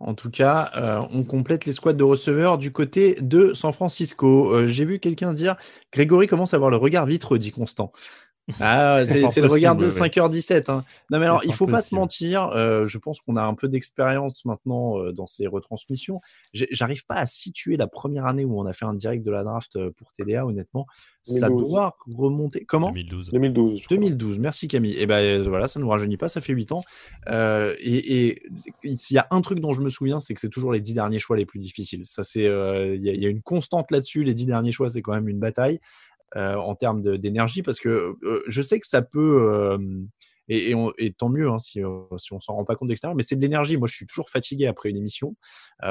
En tout cas, euh, on complète les squads de receveurs du côté de San Francisco. Euh, j'ai vu quelqu'un dire Grégory commence à avoir le regard vitreux, dit Constant. Ah, c'est le regard de 5h17. Hein. Non, mais alors, il faut pas se mentir. Euh, je pense qu'on a un peu d'expérience maintenant euh, dans ces retransmissions. J'arrive pas à situer la première année où on a fait un direct de la draft euh, pour TDA, honnêtement. Ça doit remonter. Comment? 2012. 2012. 2012. Merci Camille. Et ben voilà, ça ne nous rajeunit pas, ça fait 8 ans. et s'il y a un truc dont je me souviens, c'est que c'est toujours les 10 derniers choix les plus difficiles. Ça, c'est, il y, y, a une constante là-dessus. Les 10 derniers choix, c'est quand même une bataille. Euh, en termes d'énergie parce que euh, je sais que ça peut euh, et, et, tant mieux hein, si, si, on s'en rend pas compte d'extérieur. Mais c'est de l'énergie. Moi, je suis toujours fatigué après une émission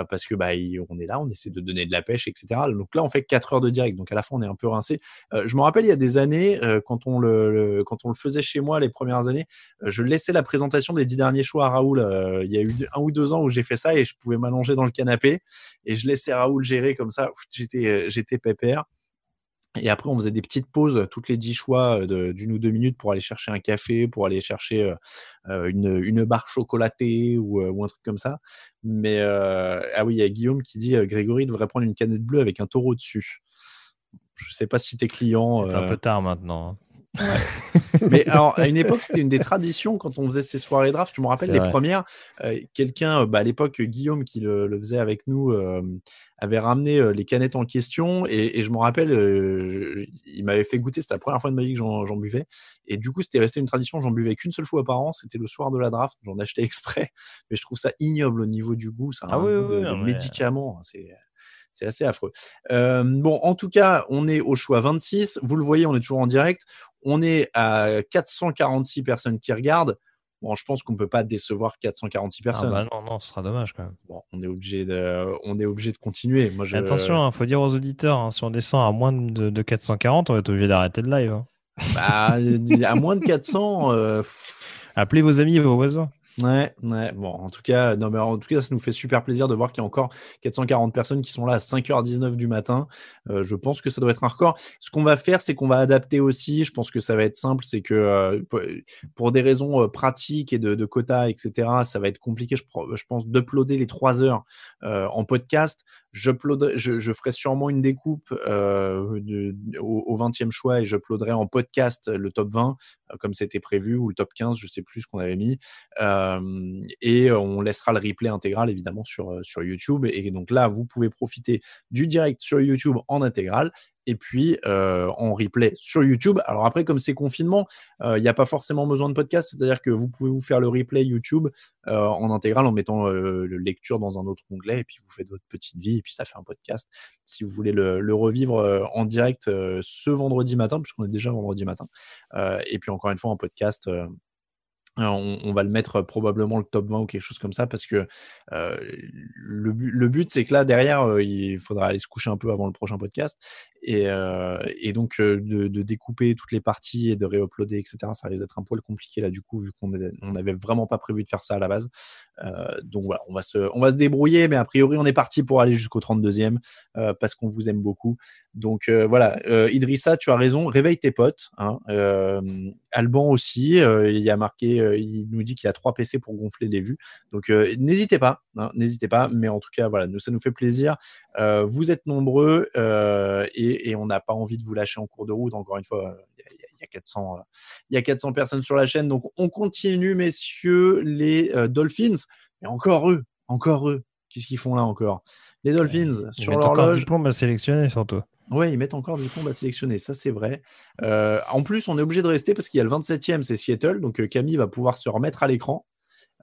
parce que bah, on est là, on essaie de donner de la pêche, etc. Donc là, on fait 4 heures de direct. Donc à la fin, on est un peu rincé. je me rappelle, il y a des années, quand, on le, quand on le faisait chez moi les premières années, je laissais la présentation des 10 derniers choix à Raoul. il y a eu un ou deux ans où j'ai fait ça et je pouvais m'allonger dans le canapé et je laissais Raoul gérer comme ça. J'étais pépère. Et après, on faisait des petites pauses toutes les dix choix d'une ou deux minutes pour aller chercher un café, pour aller chercher une, une, barre chocolatée ou, ou, un truc comme ça. Mais ah oui, il y a Guillaume qui dit Grégory devrait prendre une canette bleue avec un taureau dessus. Je ne sais pas si tes clients. C'est un peu tard maintenant. *laughs* Mais alors, à une époque, c'était une des traditions quand on faisait ces soirées draft. Tu me rappelles les premières. Quelqu'un, bah, à l'époque, Guillaume, qui le, le, faisait avec nous, avait ramené euh, les canettes en question et, je me rappelle, euh, il m'avait fait goûter, c'était la première fois de ma vie que j'en buvais. Et du coup, c'était resté une tradition, j'en buvais qu'une seule fois par an, c'était le soir de la draft, j'en achetais exprès, mais je trouve ça ignoble au niveau du goût, c'est un ah de, médicament, c'est assez affreux. Euh, bon, en tout cas, on est au choix 26. Vous le voyez, on est toujours en direct. On est à 446 personnes qui regardent. Bon, je pense qu'on ne peut pas décevoir 446 personnes. Ah bah non, non, ce sera dommage quand même. Bon, on est obligé de, on est obligé de continuer. Moi, je... Attention, il hein, faut dire aux auditeurs, hein, si on descend à moins de, 440, on va être obligé d'arrêter le live. Hein. Bah, à moins de 400. Euh, *laughs* Appelez vos amis et vos voisins. Ouais, ouais, bon, en tout cas, non, mais en tout cas, ça nous fait super plaisir de voir qu'il y a encore 440 personnes qui sont là à 5h19 du matin. Euh, je pense que ça doit être un record. Ce qu'on va faire, c'est qu'on va adapter aussi. Je pense que ça va être simple, c'est que euh, pour des raisons euh, pratiques et de, de quotas, etc., ça va être compliqué, je, je pense, d'uploader les 3 heures en podcast. Je, je, ferai sûrement une découpe de, au, au, 20e choix et j'uploaderai en podcast le top 20, comme c'était prévu, ou le top 15, je sais plus ce qu'on avait mis. et on laissera le replay intégral, évidemment, sur, sur YouTube. Et donc là, vous pouvez profiter du direct sur YouTube en intégral et puis euh, en replay sur YouTube. Alors après, comme c'est confinement, euh, il n'y a pas forcément besoin de podcast, c'est-à-dire que vous pouvez vous faire le replay YouTube euh, en intégral en mettant le lecture dans un autre onglet, et puis vous faites votre petite vie, et puis ça fait un podcast. Si vous voulez le, revivre en direct ce vendredi matin, puisqu'on est déjà vendredi matin, et puis encore une fois en podcast on, va le mettre probablement le top 20 ou quelque chose comme ça parce que le, but, c'est que là derrière il faudra aller se coucher un peu avant le prochain podcast Et, et donc de, de, découper toutes les parties et de réuploader, etc. Ça risque d'être un poil compliqué là du coup vu qu'on n'avait vraiment pas prévu de faire ça à la base. donc voilà, on va se, on va se débrouiller, mais a priori on est parti pour aller jusqu'au 32e parce qu'on vous aime beaucoup. Donc voilà, Idrissa, tu as raison, réveille tes potes. Hein. Alban aussi, il a marqué, il nous dit qu'il y a trois PC pour gonfler les vues. Donc n'hésitez pas, hein, n'hésitez pas. Mais en tout cas, voilà, nous, ça nous fait plaisir. vous êtes nombreux et, et, on n'a pas envie de vous lâcher en cours de route. Encore une fois, il y a 400, il y a 400 personnes sur la chaîne. Donc on continue, messieurs, les Dolphins. Mais encore eux, encore eux. Qu'est-ce qu'ils font là encore? Les Dolphins sur l'horloge. Ils mettent à sélectionner surtout. Ouais, ils mettent encore des plombes à sélectionner, ça c'est vrai. Euh, en plus, on est obligé de rester parce qu'il y a le 27e, c'est Seattle, donc euh, Camille va pouvoir se remettre à l'écran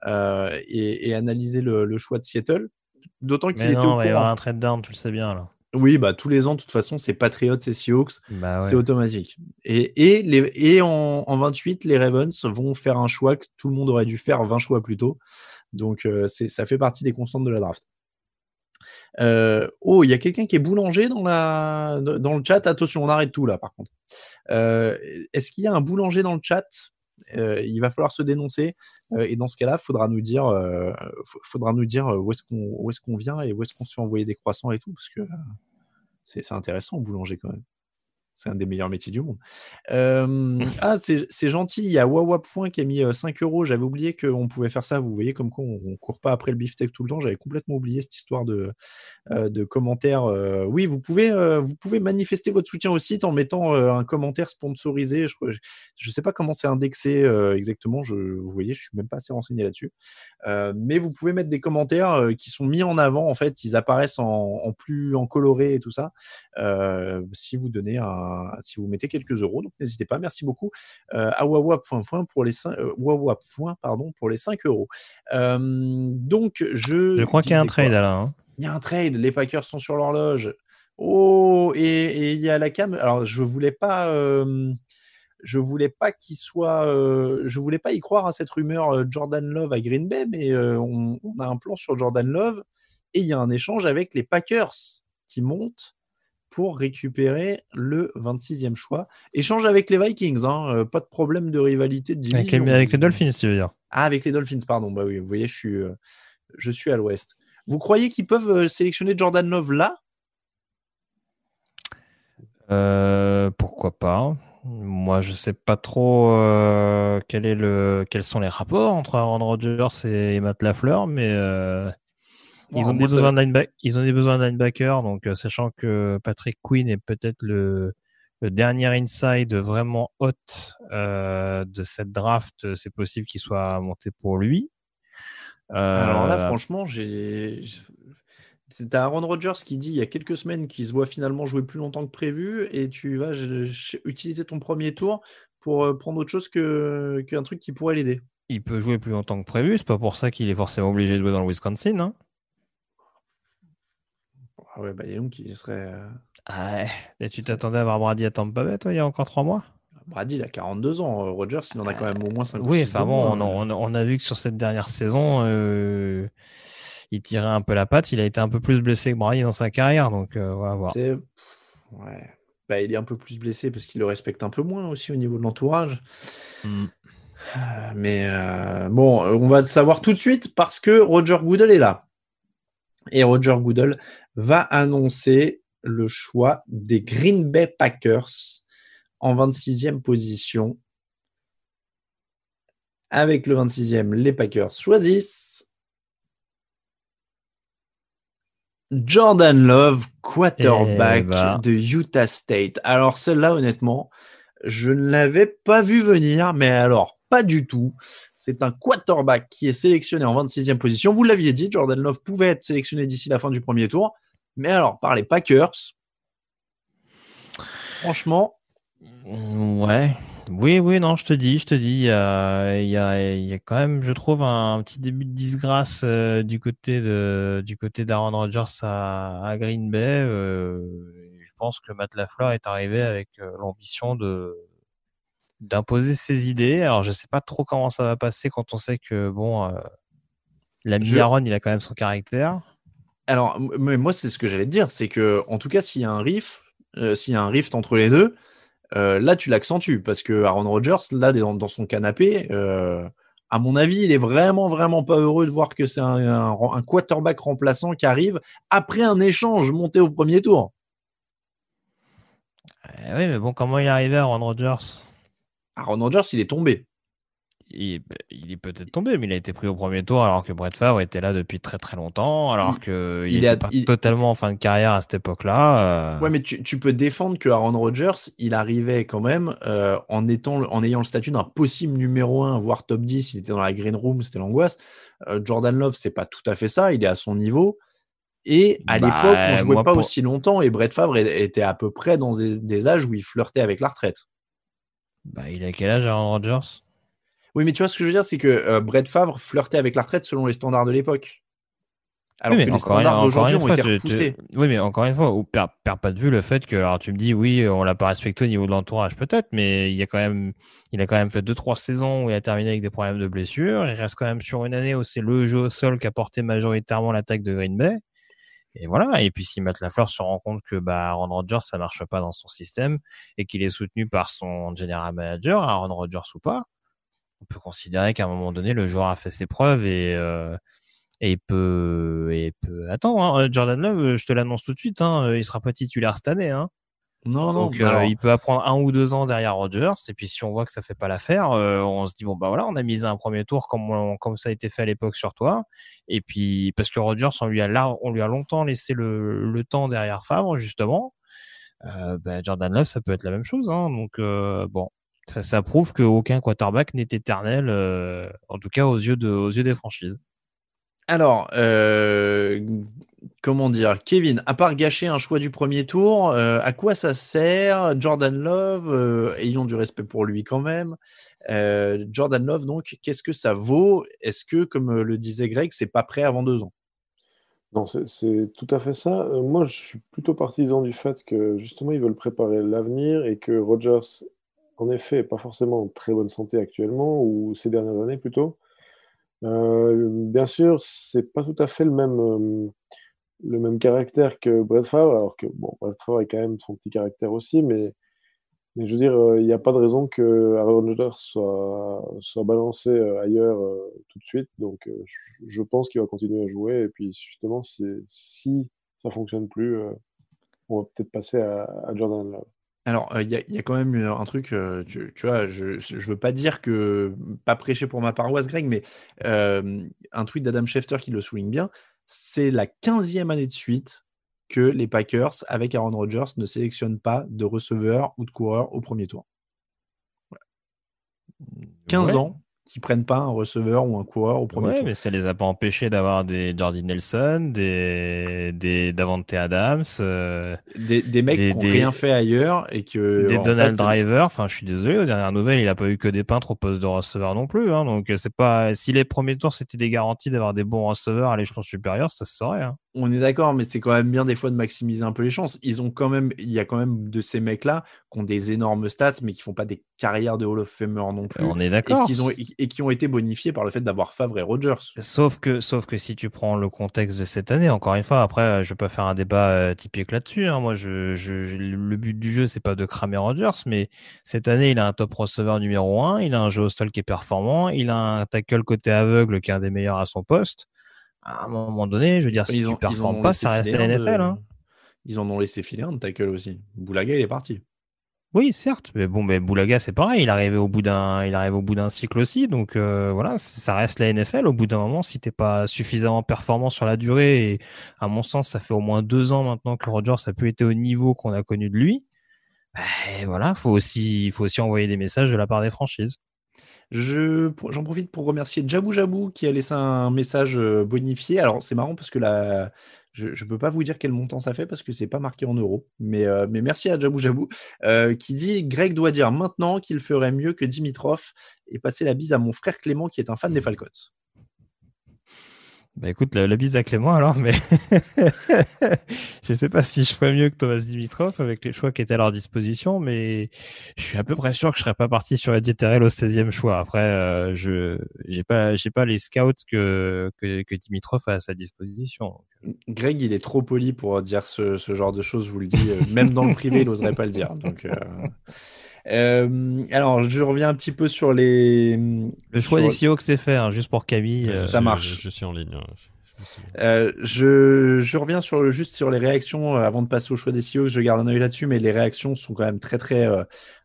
euh, et, analyser le, choix de Seattle. D'autant qu'il était au courant. il y avoir un trade down, tu le sais bien là. Oui, bah tous les ans, de toute façon, c'est Patriots et Seahawks, bah c'est automatique. Et, et, les, et en, en, 28, les Ravens vont faire un choix que tout le monde aurait dû faire 20 choix plus tôt. Donc ça fait partie des constantes de la draft. Euh, oh, il y a quelqu'un qui est boulanger dans, la, dans le chat. Attention, on arrête tout là, par contre. Euh, est-ce qu'il y a un boulanger dans le chat? Euh, Il va falloir se dénoncer. et dans ce cas-là, faudra nous dire, faudra nous dire où est-ce qu'on est qu'on vient et où est-ce qu'on se fait envoyer des croissants et tout, parce que c'est intéressant, boulanger quand même. C'est un des meilleurs métiers du monde. Euh, ah, c'est gentil. Il y a Wawa Point qui a mis 5 euh, euros. J'avais oublié qu'on pouvait faire ça. Vous voyez, comme quoi on, ne court pas après le beefsteak tout le temps. J'avais complètement oublié cette histoire de, euh, de commentaires. oui, vous pouvez, vous pouvez manifester votre soutien au site en mettant un commentaire sponsorisé. Je ne sais pas comment c'est indexé exactement. Je, vous voyez, je suis même pas assez renseigné là-dessus. mais vous pouvez mettre des commentaires qui sont mis en avant. En fait, ils apparaissent en, en plus en coloré et tout ça. si vous donnez un si vous mettez quelques euros. Donc n'hésitez pas. Merci beaucoup euh, à Wawa pour les 5, euh, pardon pour les 5 euros. Euh, donc je. Je crois qu'il y a un trade là. Hein. Il y a un trade. Les Packers sont sur l'horloge. Oh et il y a la cam. Alors je voulais pas. je voulais pas qu'il soit, je voulais pas y croire à cette rumeur Jordan Love à Green Bay, mais on, on, a un plan sur Jordan Love et il y a un échange avec les Packers qui montent pour récupérer le 26e choix. Échange avec les Vikings, hein, euh, pas de problème de rivalité de division. Avec, les Dolphins, tu veux dire? Ah, avec les Dolphins, pardon. Bah oui, vous voyez, je suis, euh, je suis à l'ouest. Vous croyez qu'ils peuvent euh, sélectionner Jordan Love là? Pourquoi pas moi, je sais pas trop quel est le, quels sont les rapports entre Aaron Rodgers et Matt Lafleur, mais ils, ont des besoins ils ont des besoins d'un linebacker, donc euh, sachant que Patrick Quinn est peut-être le, le, dernier inside vraiment hot euh, de cette draft, c'est possible qu'il soit monté pour lui. Alors là, euh, franchement, j'ai. C'est Aaron Rodgers qui dit il y a quelques semaines qu'il se voit finalement jouer plus longtemps que prévu et tu vas utiliser ton premier tour pour prendre autre chose qu'un truc qui pourrait l'aider. Il peut jouer plus longtemps que prévu, c'est pas pour ça qu'il est forcément obligé de jouer dans le Wisconsin. Hein ah ouais, bah, donc il serait. Euh, ah Et tu t'attendais à avoir Brady à Tampa Bay, toi, il y a encore trois mois? Brady, il a 42 ans. Euh, Rogers, il en a quand même au moins 5 Oui, enfin bon, on, on, a vu que sur cette dernière saison, euh, il tirait un peu la patte. Il a été un peu plus blessé que Brady dans sa carrière, donc on va voir. Ouais. Bah, il est un peu plus blessé parce qu'il le respecte un peu moins aussi au niveau de l'entourage. Hmm. Mais bon, on va le savoir tout de suite parce que Roger Goodell est là. Et Roger Goodell va annoncer le choix des Green Bay Packers en 26e position. Avec le 26e, les Packers choisissent Jordan Love, quarterback eh ben. de Utah State. Alors celle-là, honnêtement, je ne l'avais pas vu venir, mais alors pas du tout. C'est un quarterback qui est sélectionné en 26e position. Vous l'aviez dit, Jordan Love pouvait être sélectionné d'ici la fin du premier tour. Mais alors, par les Packers, franchement. Ouais. Oui, oui, non, je te dis, je te dis, il y a, y, a, y a, quand même, je trouve, un, petit début de disgrâce euh, du côté de du côté d'Aaron Rodgers à, Green Bay. Euh, je pense que Matt Lafleur est arrivé avec euh, l'ambition de d'imposer ses idées. Alors, je sais pas trop comment ça va passer quand on sait que bon, l'ami Aaron, il a quand même son caractère. Alors, moi, c'est ce que j'allais te dire, c'est que, en tout cas, s'il y a un riff, euh, s'il y a un rift entre les deux, euh, là, tu l'accentues parce que Aaron Rodgers, là, dans, dans son canapé, euh, à mon avis, il est vraiment, vraiment pas heureux de voir que c'est un, un- un quarterback remplaçant qui arrive après un échange monté au premier tour. Eh oui, mais bon, comment il est arrivé Aaron Rodgers? Aaron Rodgers, il est tombé. Il, il est peut-être tombé, mais il a été pris au premier tour alors que Brett Favre était là depuis très très longtemps, alors Il- qu'il il était pas il- totalement en fin de carrière à cette époque-là. euh, Ouais, mais tu, tu peux défendre que Aaron Rodgers, il arrivait quand même euh, en, étant, en ayant le statut d'un possible numéro 1, voire top 10. Il était dans la green room, c'était l'angoisse. Euh, Jordan Love, c'est pas tout à fait ça. Il est à son niveau. Et à Bah, l'époque, on jouait pas pour- aussi longtemps et Brett Favre était à peu près dans des, des âges où il flirtait avec la retraite. bah, il a quel âge Aaron Rodgers? Oui, mais tu vois ce que je veux dire, c'est que euh, Brett Favre flirtait avec la retraite selon les standards de l'époque. Alors Oui, mais que les encore une- standards d'aujourd'hui ont fois, été. Oui, mais encore une fois, on perd, perd pas de vue le fait que, alors tu me dis, oui, on l'a pas respecté au niveau de l'entourage, peut-être, mais il y a quand même, il a quand même fait deux, trois saisons où il a terminé avec des problèmes de blessure. Il reste quand même sur une année où c'est le jeu au sol qui a porté majoritairement l'attaque de Green Bay. Et voilà. Et puis, si Matt Lafleur se rend compte que, bah, Aaron Rodgers, ça marche pas dans son système et qu'il est soutenu par son general manager, Aaron Rodgers ou pas, on peut considérer qu'à un moment donné, le joueur a fait ses preuves et, euh, et il peut, et peut. Attends, hein, Jordan Love, euh, je te l'annonce tout de suite, hein, il sera pas titulaire cette année. Hein. Non, non, Donc, euh, alors- il peut apprendre un ou deux ans derrière Rodgers. Et puis, si on voit que ça fait pas l'affaire, euh, on se dit bon bah voilà, on a misé un premier tour comme on- comme ça a été fait à l'époque sur toi. Et puis parce que Rodgers, on lui a on lui a longtemps laissé le, le temps derrière Favre justement. Euh, bah, Jordan Love, ça peut être la même chose. Hein. Donc euh, bon, ça, ça prouve qu'aucun quarterback n'est éternel, euh, en tout cas aux yeux de, aux yeux des franchises. Alors, euh, comment dire, Kevin, à part gâcher un choix du premier tour, euh, à quoi ça sert Jordan Love, euh, ayons du respect pour lui quand même. Euh, Jordan Love, donc, qu'est-ce que ça vaut? Est-ce que, comme le disait Greg, c'est pas prêt avant deux ans? Non, c'est tout à fait ça. Euh, moi, je suis plutôt partisan du fait que justement, ils veulent préparer l'avenir et que Rodgers, en effet, pas forcément en très bonne santé actuellement, ou ces dernières années plutôt. Euh, bien sûr, c'est pas tout à fait le même, euh, le même caractère que Brett Favre, alors que bon, Brett Favre a quand même son petit caractère aussi, mais, mais je veux dire, euh, il n'y a pas de raison que Aaron Rodgers soit, soit balancé euh, ailleurs euh, tout de suite. Donc, euh, je, pense qu'il va continuer à jouer. Et puis, justement, si, ça fonctionne plus, euh, on va peut-être passer à, à Jordan Love. Alors, euh, il y, a- il y a quand même un truc, euh, tu, tu vois, je, je veux pas dire que, pas prêcher pour ma paroisse, Greg, mais euh, un tweet d'Adam Schefter qui le souligne bien, c'est la 15e année de suite que les Packers, avec Aaron Rodgers, ne sélectionnent pas de receveur ou de coureur au premier tour. 15 Ouais. ans qui prennent pas un receveur ou un coureur au premier Ouais, tour. mais ça les a pas empêchés d'avoir des Jordi Nelson, des, des Davante Adams, euh, Des, des mecs des- qui n'ont rien fait ailleurs et que. des Donald fait, Driver. Enfin, je suis désolé, aux dernières nouvelles, il a pas eu que des peintres au poste de receveur non plus. Hein, donc, euh, c'est pas si les premiers tours c'était des garanties d'avoir des bons receveurs à l'échelon supérieur, ça se saurait. Hein. On est d'accord, mais c'est quand même bien des fois de maximiser un peu les chances. Ils ont quand même, il y a quand même de ces mecs-là qui ont des énormes stats, mais qui font pas des carrières de Hall of Famer non plus, On est et d'accord. qui ont et qui ont été bonifiés par le fait d'avoir Favre et Rogers. Sauf que, sauf que si tu prends le contexte de cette année, encore une fois, après, je vais pas faire un débat euh, typique là-dessus. hein. Moi, je, je- le but du jeu, c'est pas de cramer Rodgers, mais cette année, il a un top receveur numéro 1, il a un jeu au sol qui est performant, il a un tackle côté aveugle qui est un des meilleurs à son poste. À un moment donné, je veux dire, si Ils tu ont- en performes pas, ça reste la de- NFL. Hein. Ils en ont laissé filer un de tackle aussi. Boulaga, il est parti. Oui, certes, mais bon, mais Boulaga, c'est pareil. Il arrive au bout d'un, il arrive au bout d'un cycle aussi, donc euh, voilà, ça reste la NFL. Au bout d'un moment, si t'es pas suffisamment performant sur la durée, et à mon sens, ça fait au moins deux ans maintenant que Rodgers a pu été au niveau qu'on a connu de lui. Ben, voilà, faut aussi, faut aussi envoyer des messages de la part des franchises. Je, j'en profite pour remercier Jabou Jabou qui a laissé un message euh, bonifié. Alors c'est marrant parce que la, je ne peux pas vous dire quel montant ça fait parce que c'est pas marqué en euros. Mais, euh, merci à Jabou Jabou euh, qui dit Greg doit dire maintenant qu'il ferait mieux que Dimitrov et passer la bise à mon frère Clément qui est un fan des Falcons. Bah écoute, la, la bise à Clément alors, mais *laughs* je sais pas si je ferais mieux que Thomas Dimitrov avec les choix qui étaient à leur disposition, mais je suis à peu près sûr que je serais pas parti sur Eddie Terrell au 16e choix. Après, euh, je j'ai pas j'ai pas les scouts que, que, que Dimitrov a à sa disposition. Greg, il est trop poli pour dire ce, ce genre de choses, je vous le dis. Euh, Même dans le privé, il n'oserait pas le dire. Donc, euh, euh, alors, je reviens un petit peu sur les. Le choix sur- des Seahawks c'est fait, hein, juste pour Camille. Ouais, euh, ça marche. Je, je suis en ligne. Euh, je, je reviens sur le, juste sur les réactions euh, avant de passer au choix des Seahawks. Je garde un œil là-dessus, mais les réactions sont quand même très très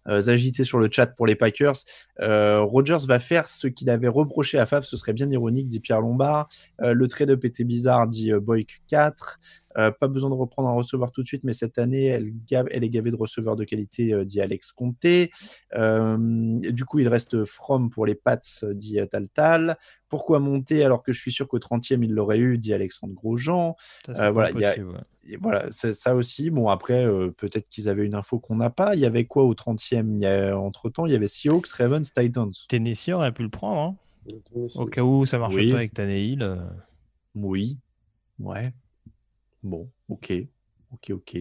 agitées sur le chat pour les Packers. Euh, Rogers va faire ce qu'il avait reproché à Faf, ce serait bien ironique, dit Pierre Lombard. Euh, le trade-up était bizarre, dit euh, Boyk 4. Euh, pas besoin de reprendre un receveur tout de suite, mais cette année, elle, gave- elle est gavée de receveurs de qualité, euh, dit Alex Comté. Euh, du coup, il reste From pour les Pats, dit euh, Tal Tal. Pourquoi monter alors que je suis sûr qu'au 30e, il l'aurait eu, dit Alexandre Grosjean. ça, euh, voilà, il y a- possible, ouais. Et voilà, c'est ça aussi. Bon, après, euh, peut-être qu'ils avaient une info qu'on n'a pas. Il y avait quoi au 30e il y a, Entre-temps, il y avait Seahawks, Ravens, Titans. Tennessee aurait pu le prendre, hein, au cas où ça marche Oui. pas avec Tannehill. euh. Oui. Ouais. Bon, ok. Ok, ok.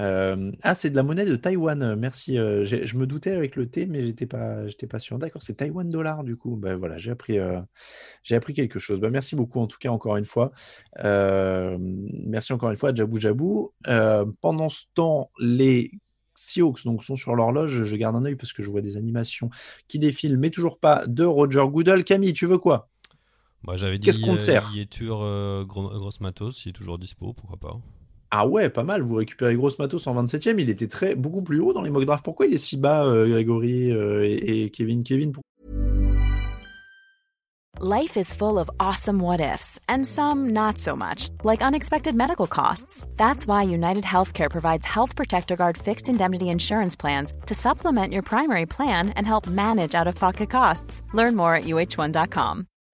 Euh, ah, c'est de la monnaie de Taïwan. Merci. euh, je me doutais avec le T, mais j'étais pas, j'étais pas sûr. D'accord, c'est Taïwan dollar du coup. Ben voilà, j'ai appris, euh, j'ai appris quelque chose. Ben, merci beaucoup en tout cas encore une fois. Merci encore une fois Jabou Jabou. Pendant ce temps, les Seahawks donc sont sur l'horloge. Je garde un œil parce que je vois des animations qui défilent, mais toujours pas de Roger Goodell. Camille, tu veux quoi? Bah, J'avais dit Qu'est-ce qu'on te euh, sert Yetur, euh, gros, grosse matos, il est toujours dispo, pourquoi pas. Ah ouais, pas mal. Vous récupérez Gross Matos en 27e. Il était très beaucoup plus haut dans les mock drafts. Pourquoi il est si bas, euh, Grégory euh, et, et Kevin Kevin pour- Life is full of awesome what ifs, and some not so much, like unexpected medical costs. That's why United Healthcare provides Health Protector Guard fixed indemnity insurance plans to supplement your primary plan and help manage out of pocket costs. Learn more at uh1.com.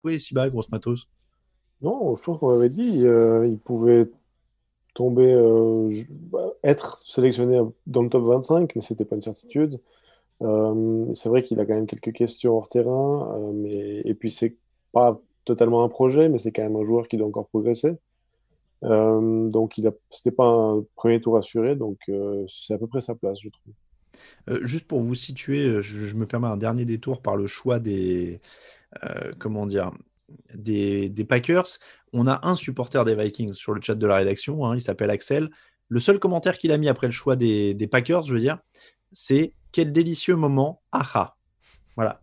Pourquoi il est si bas, Gross Matos Non, je pense qu'on avait dit euh, il pouvait tomber, euh, bah, être sélectionné dans le top 25, mais c'était pas une certitude. Euh, c'est vrai qu'il a quand même quelques questions hors terrain, euh, mais et puis c'est pas totalement un projet, mais c'est quand même un joueur qui doit encore progresser. Donc il a, c'était pas un premier tour assuré, donc c'est à peu près sa place, je trouve. Euh, Juste pour vous situer, je, je me permets un dernier détour par le choix des, euh, comment dire, des, des Packers. On a un supporter des Vikings sur le chat de la rédaction, hein, il s'appelle Axel. Le seul commentaire qu'il a mis après le choix des, des Packers, je veux dire, c'est quel délicieux moment, aha. Voilà.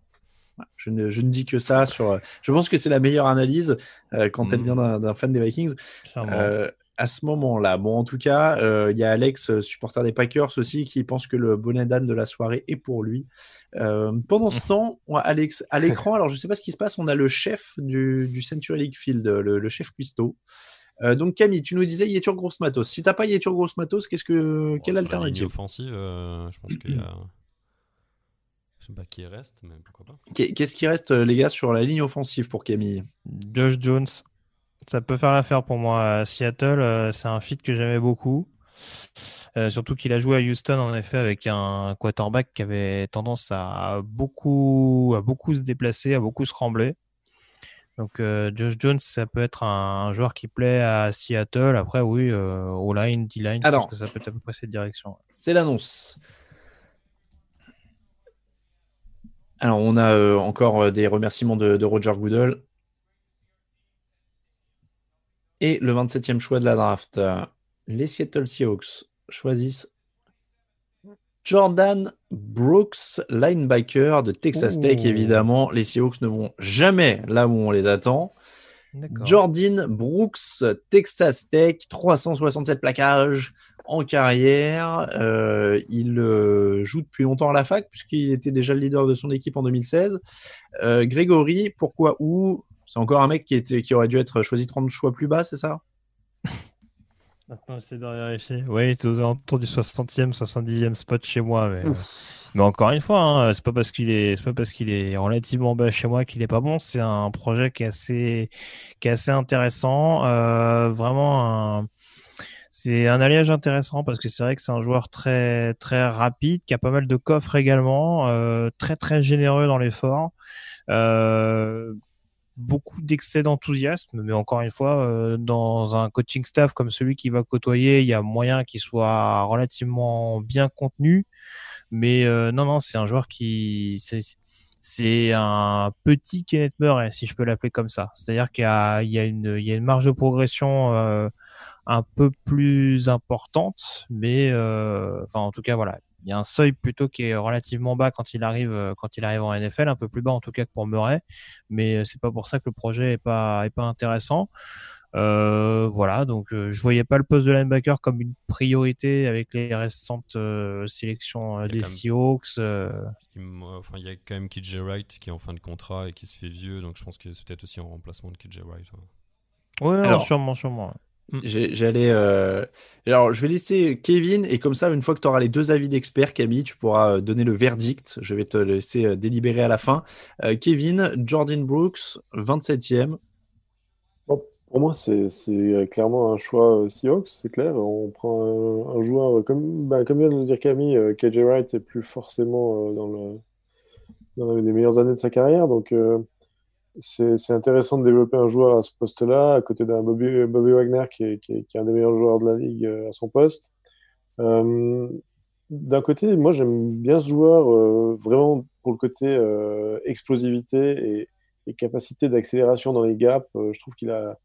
Je ne, je ne dis que ça sur. Je pense que c'est la meilleure analyse euh, quand elle Mhm. vient d'un fan des Vikings. Euh, à ce moment-là. Bon, en tout cas, euh, il y a Alex, euh, supporter des Packers aussi, qui pense que le bonnet d'âne de la soirée est pour lui. Euh, pendant ce *laughs* temps, on a Alex, à l'écran, alors je ne sais pas ce qui se passe, on a le chef du, du Century League Field, le, le chef Cuisto. Euh, donc Camille, tu nous disais Yetur Grosse Matos. Si t'as pas Yetur Grosse Matos, qu'est-ce que Bon, quelle alternative? offensive, euh, je pense qu'il y a. Je sais pas qui reste, mais pourquoi pas. Qu'est- Qu'est-ce qui reste, les gars, sur la ligne offensive pour Camille? Josh Jones, ça peut faire l'affaire pour moi. À Seattle, euh, c'est un fit que j'aimais beaucoup. Euh, surtout qu'il a joué à Houston, en effet, avec un quarterback qui avait tendance à beaucoup, à beaucoup se déplacer, à beaucoup se rembler. Donc, euh, Josh Jones, ça peut être un, un joueur qui plaît à Seattle. Après, oui, euh, O-line, D-line, je Alors. pense que ça peut être à peu près cette direction. C'est l'annonce. Alors, on a encore des remerciements de, de Roger Goodell. Et le 27e choix de la draft, euh, les Seattle Seahawks choisissent Jordan Brooks, linebacker de Texas Tech. Évidemment, les Seahawks ne vont jamais là où on les attend. Jordan Brooks, Texas Tech, 367 plaquages. en carrière. Euh, il euh, joue depuis longtemps à la fac, puisqu'il était déjà le leader de son équipe en 2016. Euh, Grégory, pourquoi où C'est encore un mec qui, était, qui aurait dû être choisi 30 choix plus bas, c'est ça? Maintenant, j'essaie de vérifier. Oui, il était aux alentours du 60e, 70e spot chez moi. Mais, euh, mais encore une fois, hein, c'est pas parce qu'il est, c'est pas parce qu'il est relativement bas chez moi qu'il est pas bon. C'est un projet qui est assez, qui est assez intéressant. Euh, vraiment un, c'est un alliage intéressant parce que c'est vrai que c'est un joueur très, très rapide, qui a pas mal de coffres également, euh, très, très généreux dans l'effort. Euh, beaucoup d'excès d'enthousiasme, mais encore une fois, euh, dans un coaching staff comme celui qui va côtoyer, il y a moyen qu'il soit relativement bien contenu. Mais euh, non, non, c'est un joueur qui c'est un petit Kenneth Murray, si je peux l'appeler comme ça. C'est-à-dire qu'il y y a une y a une marge de progression euh, un peu plus importante, mais euh, enfin en tout cas voilà, il y a un seuil plutôt qui est relativement bas quand il arrive euh, quand il arrive en NFL, un peu plus bas en tout cas que pour Murray, mais euh, c'est pas pour ça que le projet est pas est pas intéressant. Euh, voilà, donc euh, je voyais pas le poste de linebacker comme une priorité avec les récentes euh, sélections euh, des Seahawks. euh, Il Enfin, il y a quand même KJ Wright qui est en fin de contrat et qui se fait vieux, donc je pense que c'est peut-être aussi en remplacement de KJ Wright. ouais. Ouais, Alors- sûrement, sûrement. J'ai- J'allais. euh, Alors, je vais laisser Kevin et comme ça, une fois que tu auras les deux avis d'experts, Camille, tu pourras euh, donner le verdict. Je vais te laisser euh, délibérer à la fin. Euh, Kevin, Jordan Brooks, 27e. Bon, pour moi, c'est clairement un choix Seahawks, c'est clair. On prend un, un joueur, comme, bah, comme vient de le dire Camille, KJ Wright n'est plus forcément dans, le, dans les meilleures années de sa carrière. Donc, euh, c'est intéressant de développer un joueur à ce poste-là, à côté d'un Bobby, Wagner qui est, qui, est, qui est un des meilleurs joueurs de la ligue euh, à son poste. Euh, d'un côté, moi, j'aime bien ce joueur euh, vraiment pour le côté explosivité et, capacité d'accélération dans les gaps. Je trouve qu'il a,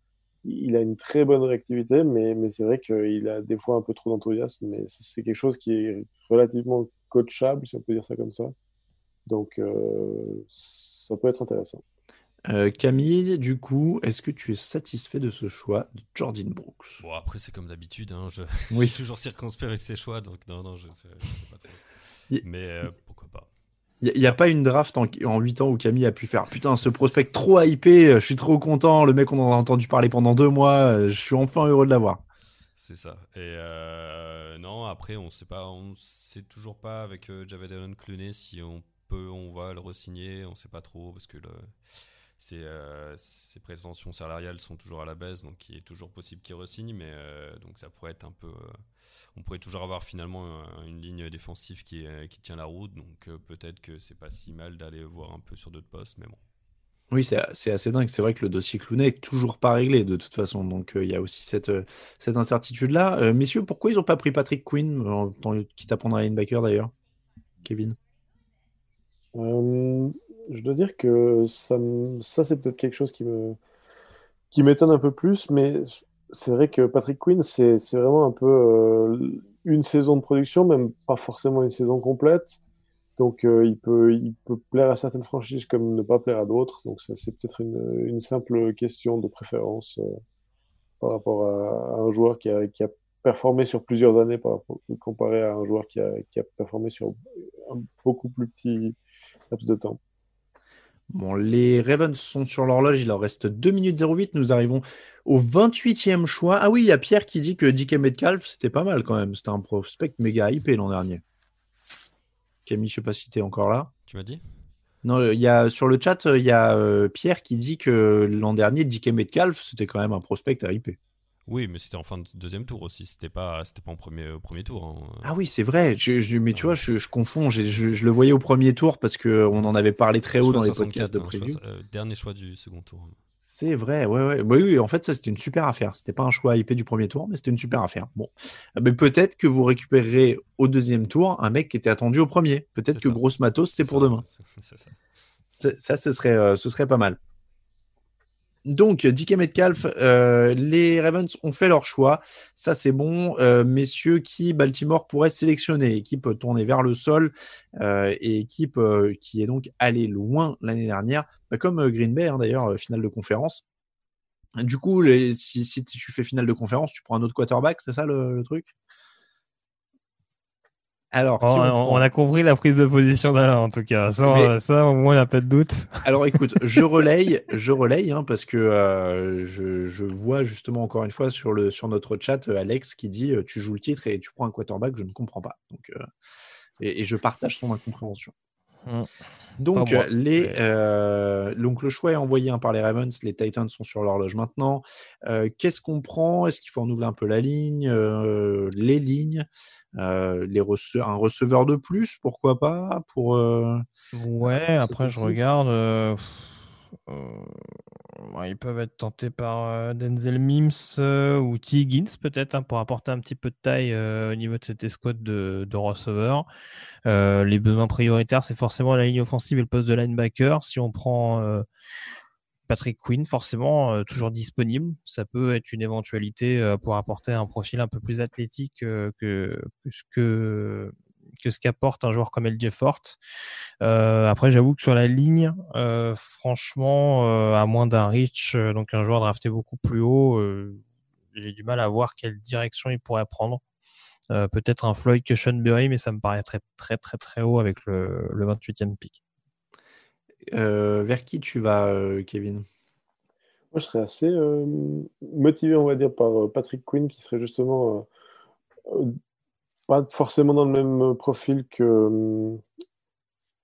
il a une très bonne réactivité, mais, mais c'est vrai qu'il a des fois un peu trop d'enthousiasme. Mais c'est quelque chose qui est relativement coachable, si on peut dire ça comme ça. Donc, ça peut être intéressant. Euh, Camille, du coup, est-ce que tu es satisfait de ce choix de Jordan Brooks? Bon, après, c'est comme d'habitude. Hein, je, *laughs* Oui. je suis toujours circonspect avec ses choix, donc non, non, je sais, je sais pas trop. Mais euh, pourquoi pas Il n'y a, pas une draft en, en 8 ans où Camille a pu faire Putain, ce prospect trop hypé, euh, je suis trop content, le mec, on en a entendu parler pendant deux mois, je suis enfin heureux de l'avoir. C'est ça. Et euh, non, après, on sait pas, on sait toujours pas avec Javed Allen Clooney si on peut, on va le re-signer, on sait pas trop parce que le, ses, euh, prétentions salariales sont toujours à la baisse, donc il est toujours possible qu'il re-signe, mais euh, donc ça pourrait être un peu, euh, on pourrait toujours avoir finalement une ligne défensive qui, qui tient la route, donc euh, peut-être que c'est pas si mal d'aller voir un peu sur d'autres postes, mais bon. Oui, c'est assez dingue. C'est vrai que le dossier Clooney est toujours pas réglé de toute façon. Donc, il y a aussi cette, cette incertitude-là. Messieurs, pourquoi ils n'ont pas pris Patrick Quinn, quitte à prendre un linebacker d'ailleurs? Kevin? Euh, je dois dire que ça, c'est peut-être quelque chose qui m'étonne un peu plus, mais c'est vrai que Patrick Quinn, c'est, vraiment un peu euh, une saison de production, même pas forcément une saison complète. Donc, euh, il peut, plaire à certaines franchises comme ne pas plaire à d'autres. Donc, c'est peut-être une, simple question de préférence par rapport à, un joueur qui a performé sur plusieurs années par rapport, comparé à un joueur qui a, qui a performé sur un beaucoup plus petit laps de temps. Bon, les Ravens sont sur l'horloge, il leur reste 2 minutes 08. Nous arrivons au 28e choix. Ah oui, il y a Pierre qui dit que DK Metcalf, c'était pas mal quand même. C'était un prospect méga hypé l'an dernier. Camille, je sais pas si tu es encore là. Tu m'as dit? Non, il y a, sur le chat, il y a euh, Pierre qui dit que l'an dernier, DK Metcalf, c'était quand même un prospect à hyper. Oui, mais c'était en fin de deuxième tour aussi. C'était pas, c'était pas en premier, au premier tour. hein. Ah oui, c'est vrai. Je, je- mais tu vois, je, je confonds. Je, le voyais au premier tour parce qu'on en avait parlé très haut dans les 64, podcasts de hein, choix- euh, dernier choix du second tour. C'est vrai, ouais, ouais. Bah oui, en fait, ça, c'était une super affaire. C'était pas un choix hypé du premier tour, mais c'était une super affaire. Bon. Euh, Mais peut-être que vous récupérerez au deuxième tour un mec qui était attendu au premier. Peut-être que ça. grosse matos, c'est pour ça, demain. *laughs* Ça, ça, ce serait, euh, ce serait pas mal. Donc, DK Metcalf, euh, les Ravens ont fait leur choix. Ça, c'est bon. Euh, messieurs, qui Baltimore pourrait sélectionner? Équipe tournée vers le sol euh, et équipe euh, qui est donc allée loin l'année dernière, Bah, comme euh, Green Bay, hein, d'ailleurs, euh, finale de conférence. Du coup, si, tu fais finale de conférence, tu prends un autre quarterback, c'est ça le truc? Alors, on on, prend on a compris la prise de position d'Alain en tout cas. Ça, Mais- euh, ça, au moins, il n'y a pas de doute. Alors écoute, je relaye, *laughs* je relaye hein, parce que euh, je, je vois justement encore une fois sur, le, sur notre chat euh, Alex qui dit tu joues le titre et tu prends un quarterback, je ne comprends pas. Donc, euh, et, et je partage son incompréhension. Mm. Donc, les, euh, donc le choix est envoyé hein, par les Ravens, les Titans sont sur l'horloge maintenant. Qu'est-ce qu'on prend? Est-ce qu'il faut renouveler un peu la ligne, les lignes, les rece- un receveur de plus, pourquoi pas pour euh, Ouais, cette après, je regarde. euh, euh, ils peuvent être tentés par euh, Denzel Mims euh, ou T. Higgins, peut-être, hein, pour apporter un petit peu de taille euh, au niveau de cette escouade de, de receveurs. Euh, les besoins prioritaires, c'est forcément la ligne offensive et le poste de linebacker. Si on prend euh, Patrick Quinn, forcément, euh, toujours disponible, ça peut être une éventualité euh, pour apporter un profil un peu plus athlétique euh, que, ce qu'apporte un joueur comme LJ Forte. Euh, après, j'avoue que sur la ligne, franchement, à moins d'un Rich, donc un joueur drafté beaucoup plus haut, j'ai du mal à voir quelle direction il pourrait prendre. Peut-être un Floyd Cushenberry, mais ça me paraît très très très très haut avec le, le 28e pick. Euh, vers qui tu vas, euh, Kevin? Moi, je serais assez euh, motivé, on va dire, par Patrick Quinn, qui serait justement pas forcément dans le même profil que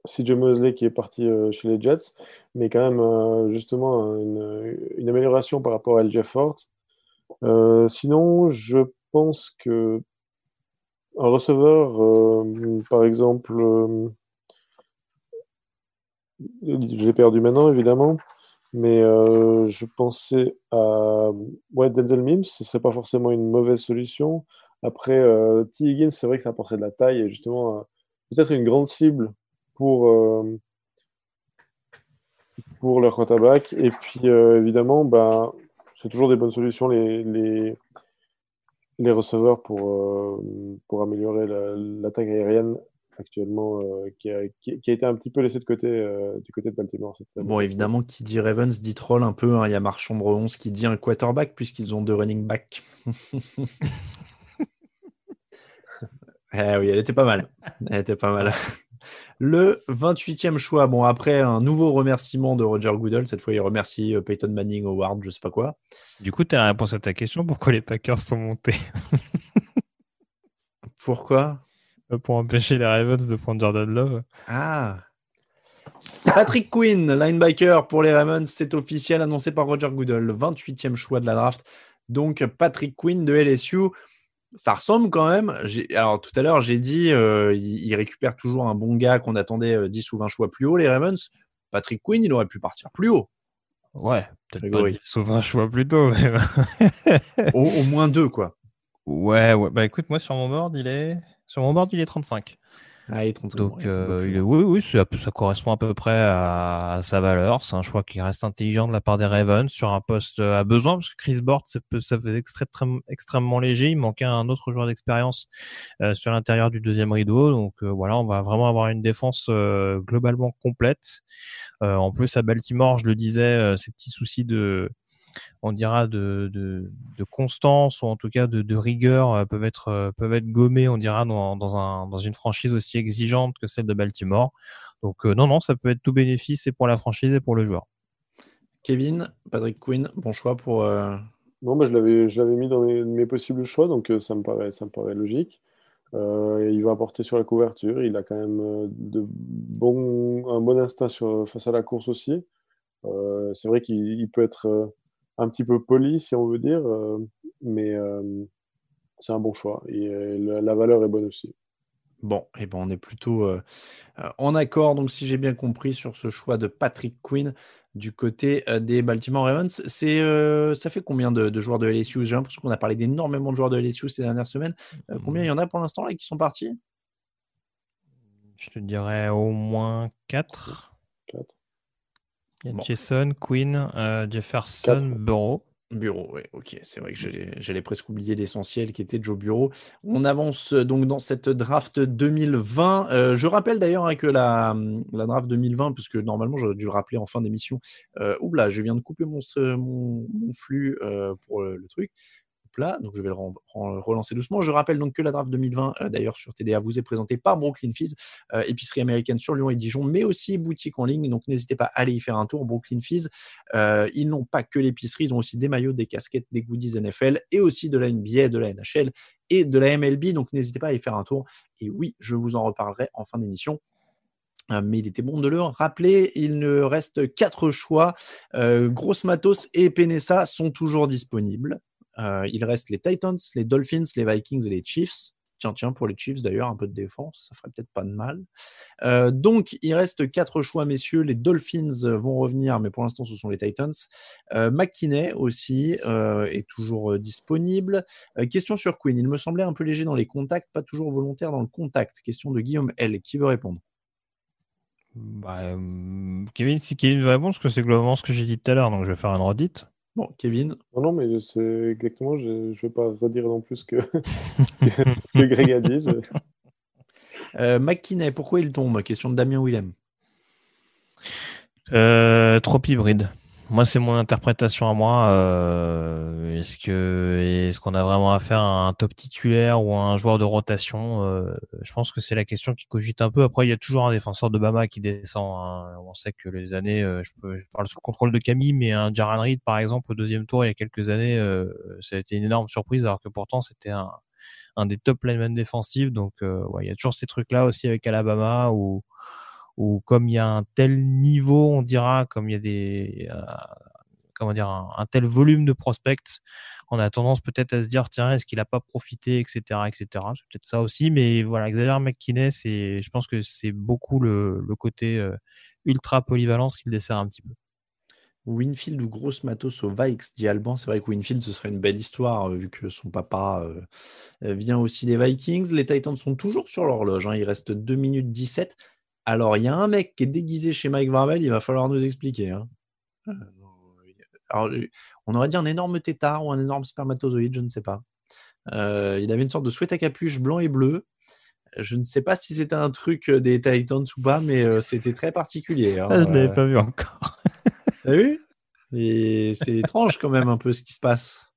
CJ Mosley qui est parti chez les Jets, mais quand même justement une, amélioration par rapport à LJ Forte. Euh, sinon, je pense que un receveur, par exemple, l'ai perdu maintenant évidemment, mais euh, je pensais à ouais, Denzel Mims, ce serait pas forcément une mauvaise solution. Après, euh, T. Higgins, c'est vrai que ça apporterait de la taille et justement euh, peut-être une grande cible pour, euh, pour leur quarterback. Et puis évidemment, bah, c'est toujours des bonnes solutions les, les, les receveurs pour, pour améliorer la- l'attaque aérienne actuellement euh, qui, a, qui, qui a été un petit peu laissée de côté euh, du côté de Baltimore cette. Bon, évidemment, qui dit Ravens dit troll un peu. hein. Il y a Marchambre 11 qui dit un quarterback puisqu'ils ont deux running backs. *laughs* eh oui, elle était pas mal. Elle était pas mal. Le 28e choix. Bon, après un nouveau remerciement de Roger Goodell. Cette fois, il remercie euh, Peyton Manning, Howard, je sais pas quoi. Du coup, tu as la réponse à ta question pourquoi les Packers sont montés? Pourquoi? Pour empêcher les Ravens de prendre Jordan Love. Ah Patrick Quinn, linebacker pour les Ravens, c'est officiel, annoncé par Roger Goodell, le 28e choix de la draft. Donc Patrick Quinn de LSU, ça ressemble quand même. J'ai- Alors tout à l'heure, j'ai dit, euh, il, récupère toujours un bon gars qu'on attendait euh, 10 ou 20 choix plus haut, les Ravens. Patrick Quinn, il aurait pu partir plus haut. Ouais, peut-être pas Grégory. 10 ou 20 choix plus tôt. mais- Au, au moins deux, quoi. ouais, ouais. Bah écoute, moi sur mon board, il est sur mon board, il est 35. Ah, il est 35, Donc euh, il est- oui, oui, ça, ça correspond à peu près à, à sa valeur. C'est un choix qui reste intelligent de la part des Ravens sur un poste à besoin parce que Chris Bort, ça, faisait extrêmement, extrêmement léger. Il manquait un autre joueur d'expérience euh, sur l'intérieur du deuxième rideau. Donc euh, voilà, on va vraiment avoir une défense globalement complète. En plus, à Baltimore, je le disais, ces petits soucis de on dira de, de, de constance ou en tout cas de, de rigueur euh, peuvent être euh, peuvent être gommés on dira dans, dans un dans une franchise aussi exigeante que celle de Baltimore donc euh, non non ça peut être tout bénéfice et pour la franchise et pour le joueur Kevin, Patrick Quinn, bon choix pour. euh, Non, moi je l'avais, je l'avais mis dans mes, mes possibles choix, donc euh, ça me paraît, ça me paraît logique. Euh, il va apporter sur la couverture. Il a quand même de bons, un bon instinct sur, face à la course aussi. Euh, c'est vrai qu'il il peut être euh, un petit peu poli, si on veut dire, euh, mais euh, c'est un bon choix. Et euh, la, la valeur est bonne aussi. Bon, et ben on est plutôt euh, en accord, donc si j'ai bien compris, sur ce choix de Patrick Quinn du côté euh, des Baltimore Ravens. C'est, euh, ça fait combien de, de joueurs de LSU J'ai l'impression qu'on a parlé d'énormément de joueurs de LSU ces dernières semaines. Euh, combien il y en a pour l'instant là qui sont partis? Je te dirais au moins 4 Quatre. Il y a Bon. Jason Quinn euh, Jefferson. Burrow Bureau, oui, ok, c'est vrai que j'allais presque oublier l'essentiel qui était Joe Bureau. On avance euh, donc dans cette draft 2020. Euh, je rappelle d'ailleurs hein, que la, la draft 2020, puisque normalement j'aurais dû le rappeler en fin d'émission, euh, oula, je viens de couper mon, mon, mon flux euh, pour le, le truc. Donc, je vais le relancer doucement. Je rappelle donc que la draft 2020, euh, d'ailleurs, sur TDA, vous est présentée par Brooklyn Fizz, euh, épicerie américaine sur Lyon et Dijon, mais aussi boutique en ligne. Donc, n'hésitez pas à aller y faire un tour. Brooklyn Fizz, euh, ils n'ont pas que l'épicerie, ils ont aussi des maillots, des casquettes, des goodies NFL et aussi de la NBA, de la NHL et de la MLB. Donc, n'hésitez pas à y faire un tour. Et oui, je vous en reparlerai en fin d'émission. Mais il était bon de le rappeler. Il ne reste quatre choix. Euh, Gross Matos et Penessa sont toujours disponibles. Euh, il reste les Titans, les Dolphins, les Vikings et les Chiefs. Tiens, tiens, pour les Chiefs d'ailleurs, un peu de défense, ça ferait peut-être pas de mal. Euh, donc, il reste quatre choix, messieurs. Les Dolphins vont revenir, mais pour l'instant, ce sont les Titans. Euh, McKinney aussi est toujours disponible. Question sur Queen. Il me semblait un peu léger dans les contacts, pas toujours volontaire dans le contact. Question de Guillaume L. Qui veut répondre? Bah, Kevin, si Kevin veut répondre, parce que c'est globalement ce que j'ai dit tout à l'heure, donc je vais faire une redite. Bon, Kevin. Non, non, mais c'est exactement, je ne vais pas redire non plus ce que, *laughs* ce que, ce que Greg a dit. je- *laughs* Euh, McKinney, pourquoi il tombe? Question de Damien Willem. Euh, trop hybride. Moi, c'est mon interprétation à moi. Euh, est-ce que est-ce qu'on a vraiment affaire à un top titulaire ou à un joueur de rotation Euh, Je pense que c'est la question qui cogite un peu. Après, il y a toujours un défenseur de Bama qui descend. hein. On sait que les années, euh, je, peux, je parle sous le contrôle de Camille, mais un Jaran Reed, par exemple, au deuxième tour, il y a quelques années, euh, ça a été une énorme surprise, alors que pourtant, c'était un, un des top linemen défensifs. Donc, euh, ouais, il y a toujours ces trucs-là aussi avec Alabama où ou comme il y a un tel niveau, on dira, comme il y a des, euh, comment dire, un, tel volume de prospects, on a tendance peut-être à se dire, tiens, est-ce qu'il a pas profité, etc., etc. C'est peut-être ça aussi, mais voilà, Xavier McKinney, c'est, je pense que c'est beaucoup le, côté euh, ultra polyvalence qui le dessert un petit peu. Winfield ou Grosse Matos au Vikes, dit Alban. C'est vrai que Winfield, ce serait une belle histoire, euh, vu que son papa vient aussi des Vikings. Les Titans sont toujours sur l'horloge. hein. Il reste 2 minutes 17. Alors, il y a un mec qui est déguisé chez Mike Varvel, il va falloir nous expliquer. hein. Euh, Alors, euh, on aurait dit un énorme tétard ou un énorme spermatozoïde, je ne sais pas. Euh, il avait une sorte de sweat à capuche blanc et bleu. Je ne sais pas si c'était un truc des Titans ou pas, mais euh, *laughs* c'était très particulier. hein. Ah, je l'avais Euh, pas vu encore. *laughs* T'as vu? Et c'est étrange quand même un peu ce qui se passe.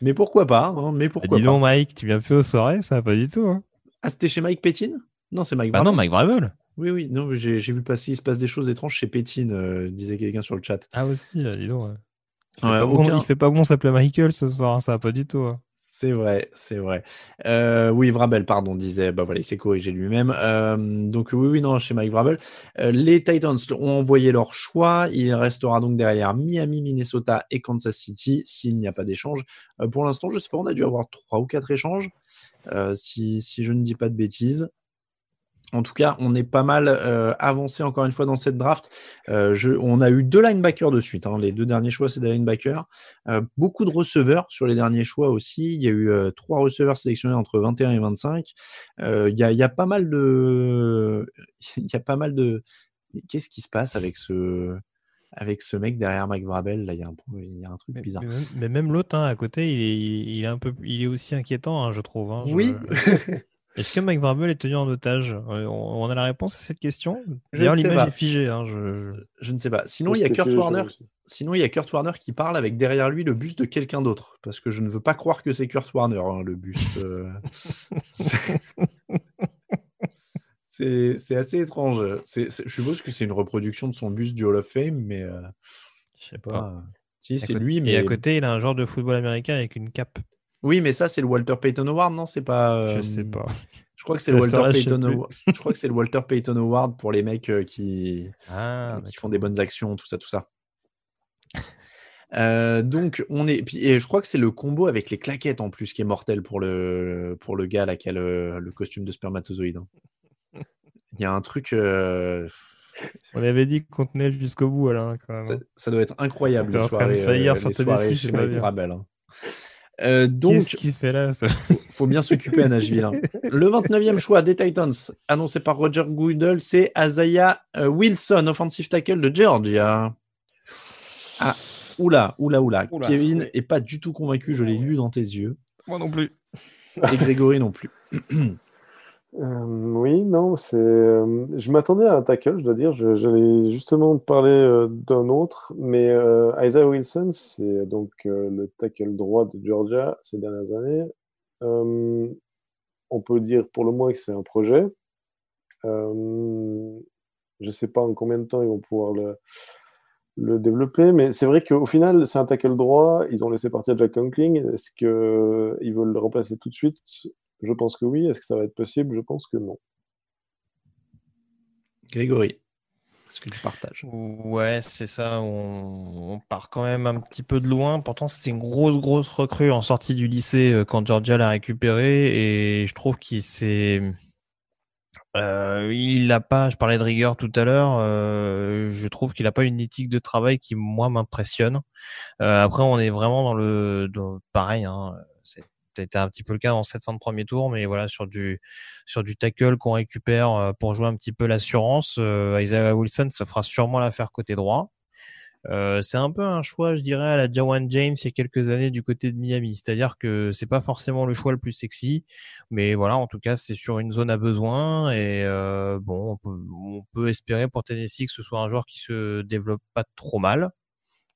Mais pourquoi pas hein, Mais Bah, pourquoi dis pas donc, Mike, tu viens plus aux soirées, ça pas du tout. Hein. Ah, c'était chez Mike Pétine? Non, c'est Mike Bah non, Vrabel. Mike Vrabel. Oui, oui, non, j'ai j'ai vu passer, il se passe des choses étranges chez Pétine, euh, disait quelqu'un sur le chat. Ah aussi, là, dis donc. ouais. Il fait, bon, aucun- il fait pas bon s'appeler Michael ce soir, hein, ça va pas du tout. hein. C'est vrai, c'est vrai. Euh, oui, Vrabel, pardon, disait. Bah voilà, il s'est corrigé lui-même. Euh, donc oui, oui, non, chez Mike Vrabel. Euh, les Titans ont envoyé leur choix. Il restera donc derrière Miami, Minnesota et Kansas City s'il n'y a pas d'échange. Euh, pour l'instant, je sais pas, on a dû avoir trois ou quatre échanges, euh, si, si je ne dis pas de bêtises. En tout cas, on est pas mal euh, avancé encore une fois dans cette draft. Euh, je, on a eu deux linebackers de suite. hein. Les deux derniers choix, c'est des linebackers. Euh, beaucoup de receveurs sur les derniers choix aussi. Il y a eu trois receveurs sélectionnés entre 21 et 25. Euh, il, y a, il y a pas mal de. *laughs* Il y a pas mal de. Qu'est-ce qui se passe avec ce, avec ce mec derrière Mike Vrabel Là, il y a un, il y a un truc Mais, bizarre. mais même, mais même l'autre hein, à côté, il est, il, il est un peu, il est aussi inquiétant, hein, je trouve. hein. Je- Oui. *laughs* *laughs* Est-ce que Mike Vrabel est tenu en otage? Euh, on, a la réponse à cette question? D'ailleurs, l'image est figée. hein, je- Je ne sais pas. Sinon, il y a Kurt Warner. Sinon, il y a Kurt Warner qui parle avec derrière lui le buste de quelqu'un d'autre. Parce que je ne veux pas croire que c'est Kurt Warner, hein, le buste. euh. *laughs* c'est assez étrange. Je suppose que c'est une reproduction de son buste du Hall of Fame, mais euh, Je sais pas. pas. Si, c'est lui, mais. Et à côté, il a un joueur de football américain avec une cape. Oui, mais ça, c'est le Walter Payton Award, non C'est pas. Je euh, sais pas. Je crois que c'est le Walter Payton. Award. Je crois que c'est le Walter Payton Award pour les mecs euh, qui, Ah, qui font des bonnes actions, tout ça, tout ça. Euh, donc on est et je crois que c'est le combo avec les claquettes en plus qui est mortel pour le pour le gars là qui a le, le costume de spermatozoïde. hein. Il y a un truc, euh, On avait dit qu'on tenait jusqu'au bout, Alain. Quand même. ça, hein. ça doit être incroyable T'es les en train de soirées, faillir sur soirées c'est pas bien. Vrabel, hein. Euh, donc Qu'est-ce qu'il fait là ça *laughs* faut bien s'occuper à Nashville. hein. Le 29e choix des Titans, annoncé par Roger Goodell, c'est Azaya euh, Wilson, offensive tackle de Georgia. Ah, oula, oula, oula. Oula, Kevin oui. est pas du tout convaincu, je l'ai lu dans tes yeux. Moi non plus. Et Grégory non plus. *clears throat* Euh, oui, non, c'est. euh, je m'attendais à un tackle, je dois dire. J'allais justement parler euh, d'un autre, mais Isaiah Wilson, c'est donc le tackle droit de Georgia ces dernières années. On peut dire pour le moins que c'est un projet. Je ne sais pas en combien de temps ils vont pouvoir le, le développer, mais c'est vrai qu'au final, c'est un tackle droit. Ils ont laissé partir Jack Conkling. Est-ce qu'ils veulent le remplacer tout de suite? Je pense que oui. Est-ce que ça va être possible? Je pense que non. Grégory, est-ce que tu partages Ouais, c'est ça. On, on part quand même un petit peu de loin. Pourtant, c'était une grosse, grosse recrue en sortie du lycée euh, quand Georgia l'a récupéré. Et je trouve qu'il s'est. Euh, il n'a pas. Je parlais de rigueur tout à l'heure. euh, je trouve qu'il n'a pas une éthique de travail qui, moi, m'impressionne. Euh, après, on est vraiment dans le. dans- pareil, hein, c'est- C'était un petit peu le cas dans cette fin de premier tour, mais voilà, sur du, tackle qu'on récupère euh, pour jouer un petit peu l'assurance, euh, Isaiah Wilson, ça fera sûrement l'affaire côté droit. Euh, c'est un peu un choix, je dirais, à la Jawan James il y a quelques années du côté de Miami. C'est-à-dire que c'est pas forcément le choix le plus sexy, mais voilà, en tout cas, c'est sur une zone à besoin et bon, on peut, on peut espérer pour Tennessee que ce soit un joueur qui se développe pas trop mal.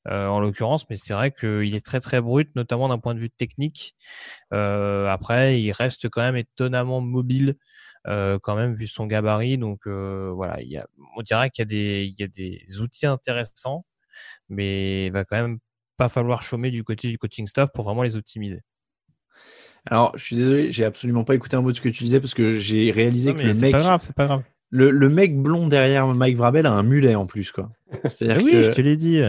Euh, en l'occurrence, mais c'est vrai qu'il est très très brut, notamment d'un point de vue technique. Euh, après, il reste quand même étonnamment mobile, euh, quand même vu son gabarit. Donc euh, voilà, il y a, on dirait qu'il y a des, il y a des outils intéressants, mais il va quand même pas falloir chômer du côté du coaching staff pour vraiment les optimiser. Alors, je suis désolé, j'ai absolument pas écouté un mot de ce que tu disais parce que j'ai réalisé Non, que le c'est mec, pas grave, c'est pas grave. le, le mec blond derrière Mike Vrabel a un mulet en plus, quoi. *laughs* C'est-à-dire Ah oui, que je te l'ai dit.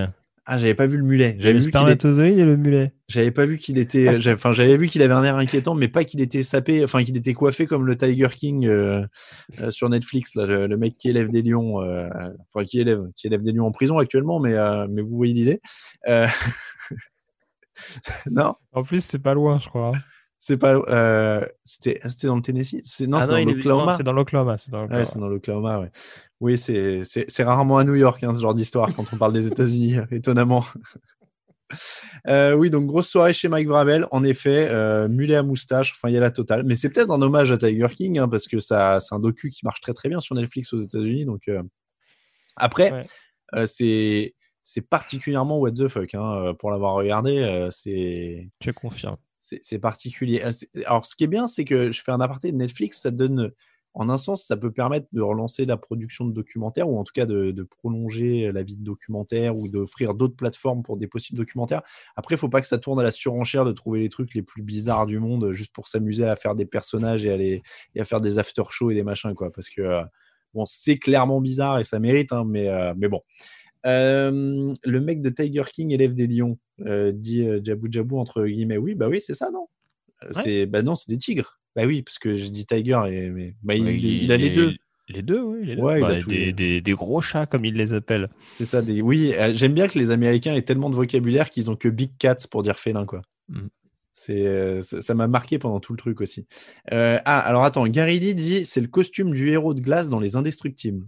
Ah, j'avais pas vu le mulet. J'avais Le vu qu'il était- spermatozoïde et le mulet. J'avais pas vu qu'il était, j'avais- enfin j'avais vu qu'il avait un air inquiétant, mais pas qu'il était sapé, enfin qu'il était coiffé comme le Tiger King euh, euh, sur Netflix, là, le, le mec qui élève des lions, euh, enfin qui élève, qui élève des lions en prison actuellement, mais euh, mais vous voyez l'idée. Euh, *laughs* non, En plus, c'est pas loin, je crois. C'est pas, euh, c'était, c'était dans le Tennessee, c'est non, Ah c'est dans il est- l'Oklahoma. non, c'est dans l'Oklahoma. C'est dans Ouais, l'Oklahoma. c'est dans l'Oklahoma, ouais. Oui, c'est, c'est, c'est rarement à New York, hein, ce genre d'histoire, quand on parle des États-Unis, *laughs* étonnamment. *laughs* Euh, oui, donc grosse soirée chez Mike Vrabel. En effet, euh, mulet à moustache, enfin, il y a la totale. Mais c'est peut-être un hommage à Tiger King, hein, parce que ça, c'est un docu qui marche très très bien sur Netflix aux États-Unis. Donc, euh, après, Ouais. c'est, c'est particulièrement what the fuck, hein, pour l'avoir regardé. c'est, Je confirme. C'est particulier. Euh, Alors, ce qui est bien, c'est que je fais un aparté de Netflix, ça donne, en un sens, ça peut permettre de relancer la production de documentaires, ou en tout cas de, prolonger la vie de documentaire, ou d'offrir d'autres plateformes pour des possibles documentaires. Après, il faut pas que ça tourne à la surenchère de trouver les trucs les plus bizarres du monde, juste pour s'amuser à faire des personnages et à, faire des after-shows et des machins, quoi. Parce que, euh, bon, c'est clairement bizarre et ça mérite, hein, mais, euh, mais bon. Le mec de Tiger King élève des lions, euh, dit euh, Jabou entre guillemets. Oui, bah oui, c'est ça, non? Euh, Ouais. C'est bah non, c'est des tigres. Bah oui, parce que je dis Tiger et mais bah, il, Ouais, il a les deux. Les deux, oui. Les deux. Ouais, il a Bah, des, les- des- des gros chats, comme ils les appellent. C'est ça. Des... Oui, euh, j'aime bien que les Américains aient tellement de vocabulaire qu'ils ont que Big Cats pour dire félin, quoi. Mhm. C'est, ça m'a marqué pendant tout le truc aussi. Ah, alors attends, Gary Lee dit c'est le costume du héros de glace dans Les Indestructibles.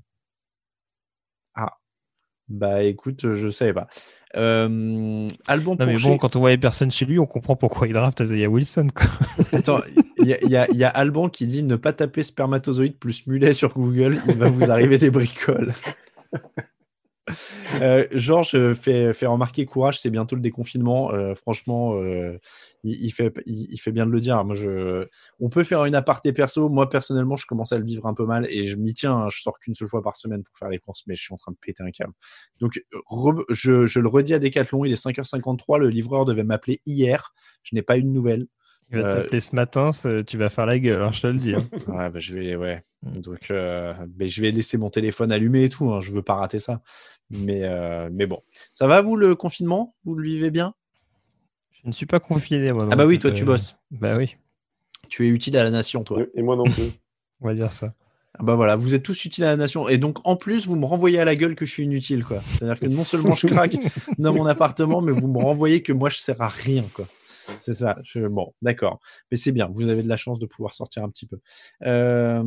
Ah, bah écoute, je savais pas. Euh, Alban Non, mais bon, quand on voit les personnes chez lui, on comprend pourquoi il draft Isaiah Wilson. Quoi. *laughs* Attends, il y, y a Alban qui dit ne pas taper spermatozoïde plus mulet sur Google, il va vous arriver des bricoles. Euh, Georges euh, fait, fait remarquer courage, c'est bientôt le déconfinement. Euh, franchement, euh, il, il fait, il, il fait bien de le dire. Moi, je, on peut faire une aparté perso. Moi, personnellement, je commence à le vivre un peu mal et je m'y tiens. hein. Je sors qu'une seule fois par semaine pour faire les courses, mais je suis en train de péter un câble. Donc, re- je, je le redis à Decathlon, il est 5h53. Le livreur devait m'appeler hier. Je n'ai pas eu de nouvelles. Il va t'appeler ce matin, tu vas faire la gueule, alors je te le dis. hein. *laughs* Ouais, bah, je vais, ouais. Donc, euh, mais je vais laisser mon téléphone allumé et tout. Hein. Je veux pas rater ça. Mais, euh, mais bon, ça va vous le confinement? Vous le vivez bien? Je ne suis pas confiné, moi. Ah bah oui, toi tu euh, bosses. Bah oui, Tu es utile à la nation, toi. Et moi non plus. *laughs* on va dire ça. Ah bah voilà, vous êtes tous utiles à la nation. Et donc, en plus, vous me renvoyez à la gueule que je suis inutile, quoi. C'est-à-dire que non seulement je craque *laughs* dans mon appartement, mais vous me renvoyez que moi, je sers à rien, quoi. C'est ça. Je- Bon, d'accord. Mais c'est bien. Vous avez de la chance de pouvoir sortir un petit peu. Euh,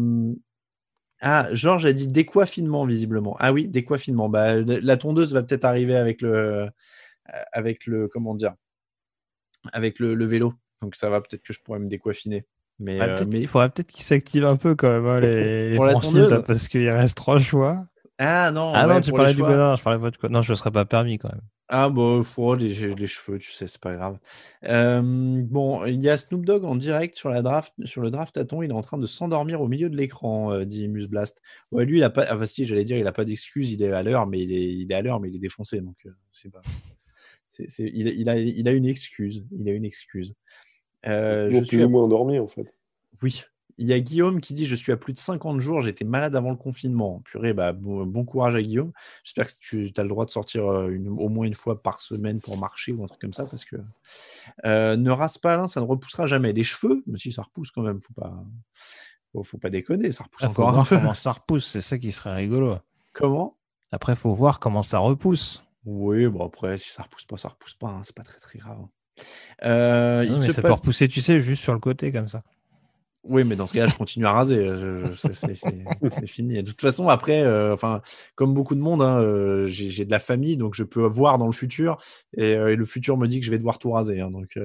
Ah, Georges a dit décoiffinement, visiblement. Ah oui, décoiffinement. Bah, la tondeuse va peut-être arriver avec le, euh, avec le, comment dire, avec le, le vélo. Donc ça va peut-être que je pourrais me décoiffiner. Mais, Ah, euh, peut-être- mais- Il faudrait peut-être qu'ils s'activent un peu quand même, hein, les, les franchises, là, parce qu'il reste trois choix. Ah non, ah ouais, non, tu parlais du bonheur, je parlais pas de quoi. Non, je ne serais pas permis quand même. Ah bon, faut les, les cheveux, tu sais, c'est pas grave. Euh, bon, il y a Snoop Dogg en direct sur la draft, sur le draft il est en train de s'endormir au milieu de l'écran, euh, dit Musblast. Ouais, lui, il a pas, ah, bah, si, j'allais dire, il a pas d'excuse, il est à l'heure, mais il est, il est à l'heure, mais il est défoncé, donc euh, c'est pas. *laughs* il, a- il a, il a une excuse, il a une excuse. Euh, je suis plus à- ou moins endormi, en fait. Oui. Il y a Guillaume qui dit Je suis à plus de 50 jours, j'étais malade avant le confinement. Purée, bah, bon, bon courage à Guillaume. J'espère que tu as le droit de sortir euh, une- au moins une fois par semaine pour marcher ou un truc comme ça. Parce que euh, ne rase pas ça ne repoussera jamais. Les cheveux, mais si ça repousse quand même, faut pas, faut, faut pas déconner, ça repousse faut encore un peu. comment ça repousse, c'est ça qui serait rigolo. Comment? Après, il faut voir comment ça repousse. Oui, bon après, si ça repousse pas, ça repousse pas, hein, c'est pas très très grave. Euh, Non, il mais se ça peut repousser, tu sais, juste sur le côté comme ça. Oui, mais dans ce cas-là, je continue à raser. c'est- fini. De toute façon, après, euh, enfin, comme beaucoup de monde, hein, euh, j'ai de la famille, donc je peux voir dans le futur, et, euh, et le futur me dit que je vais devoir tout raser. hein, donc,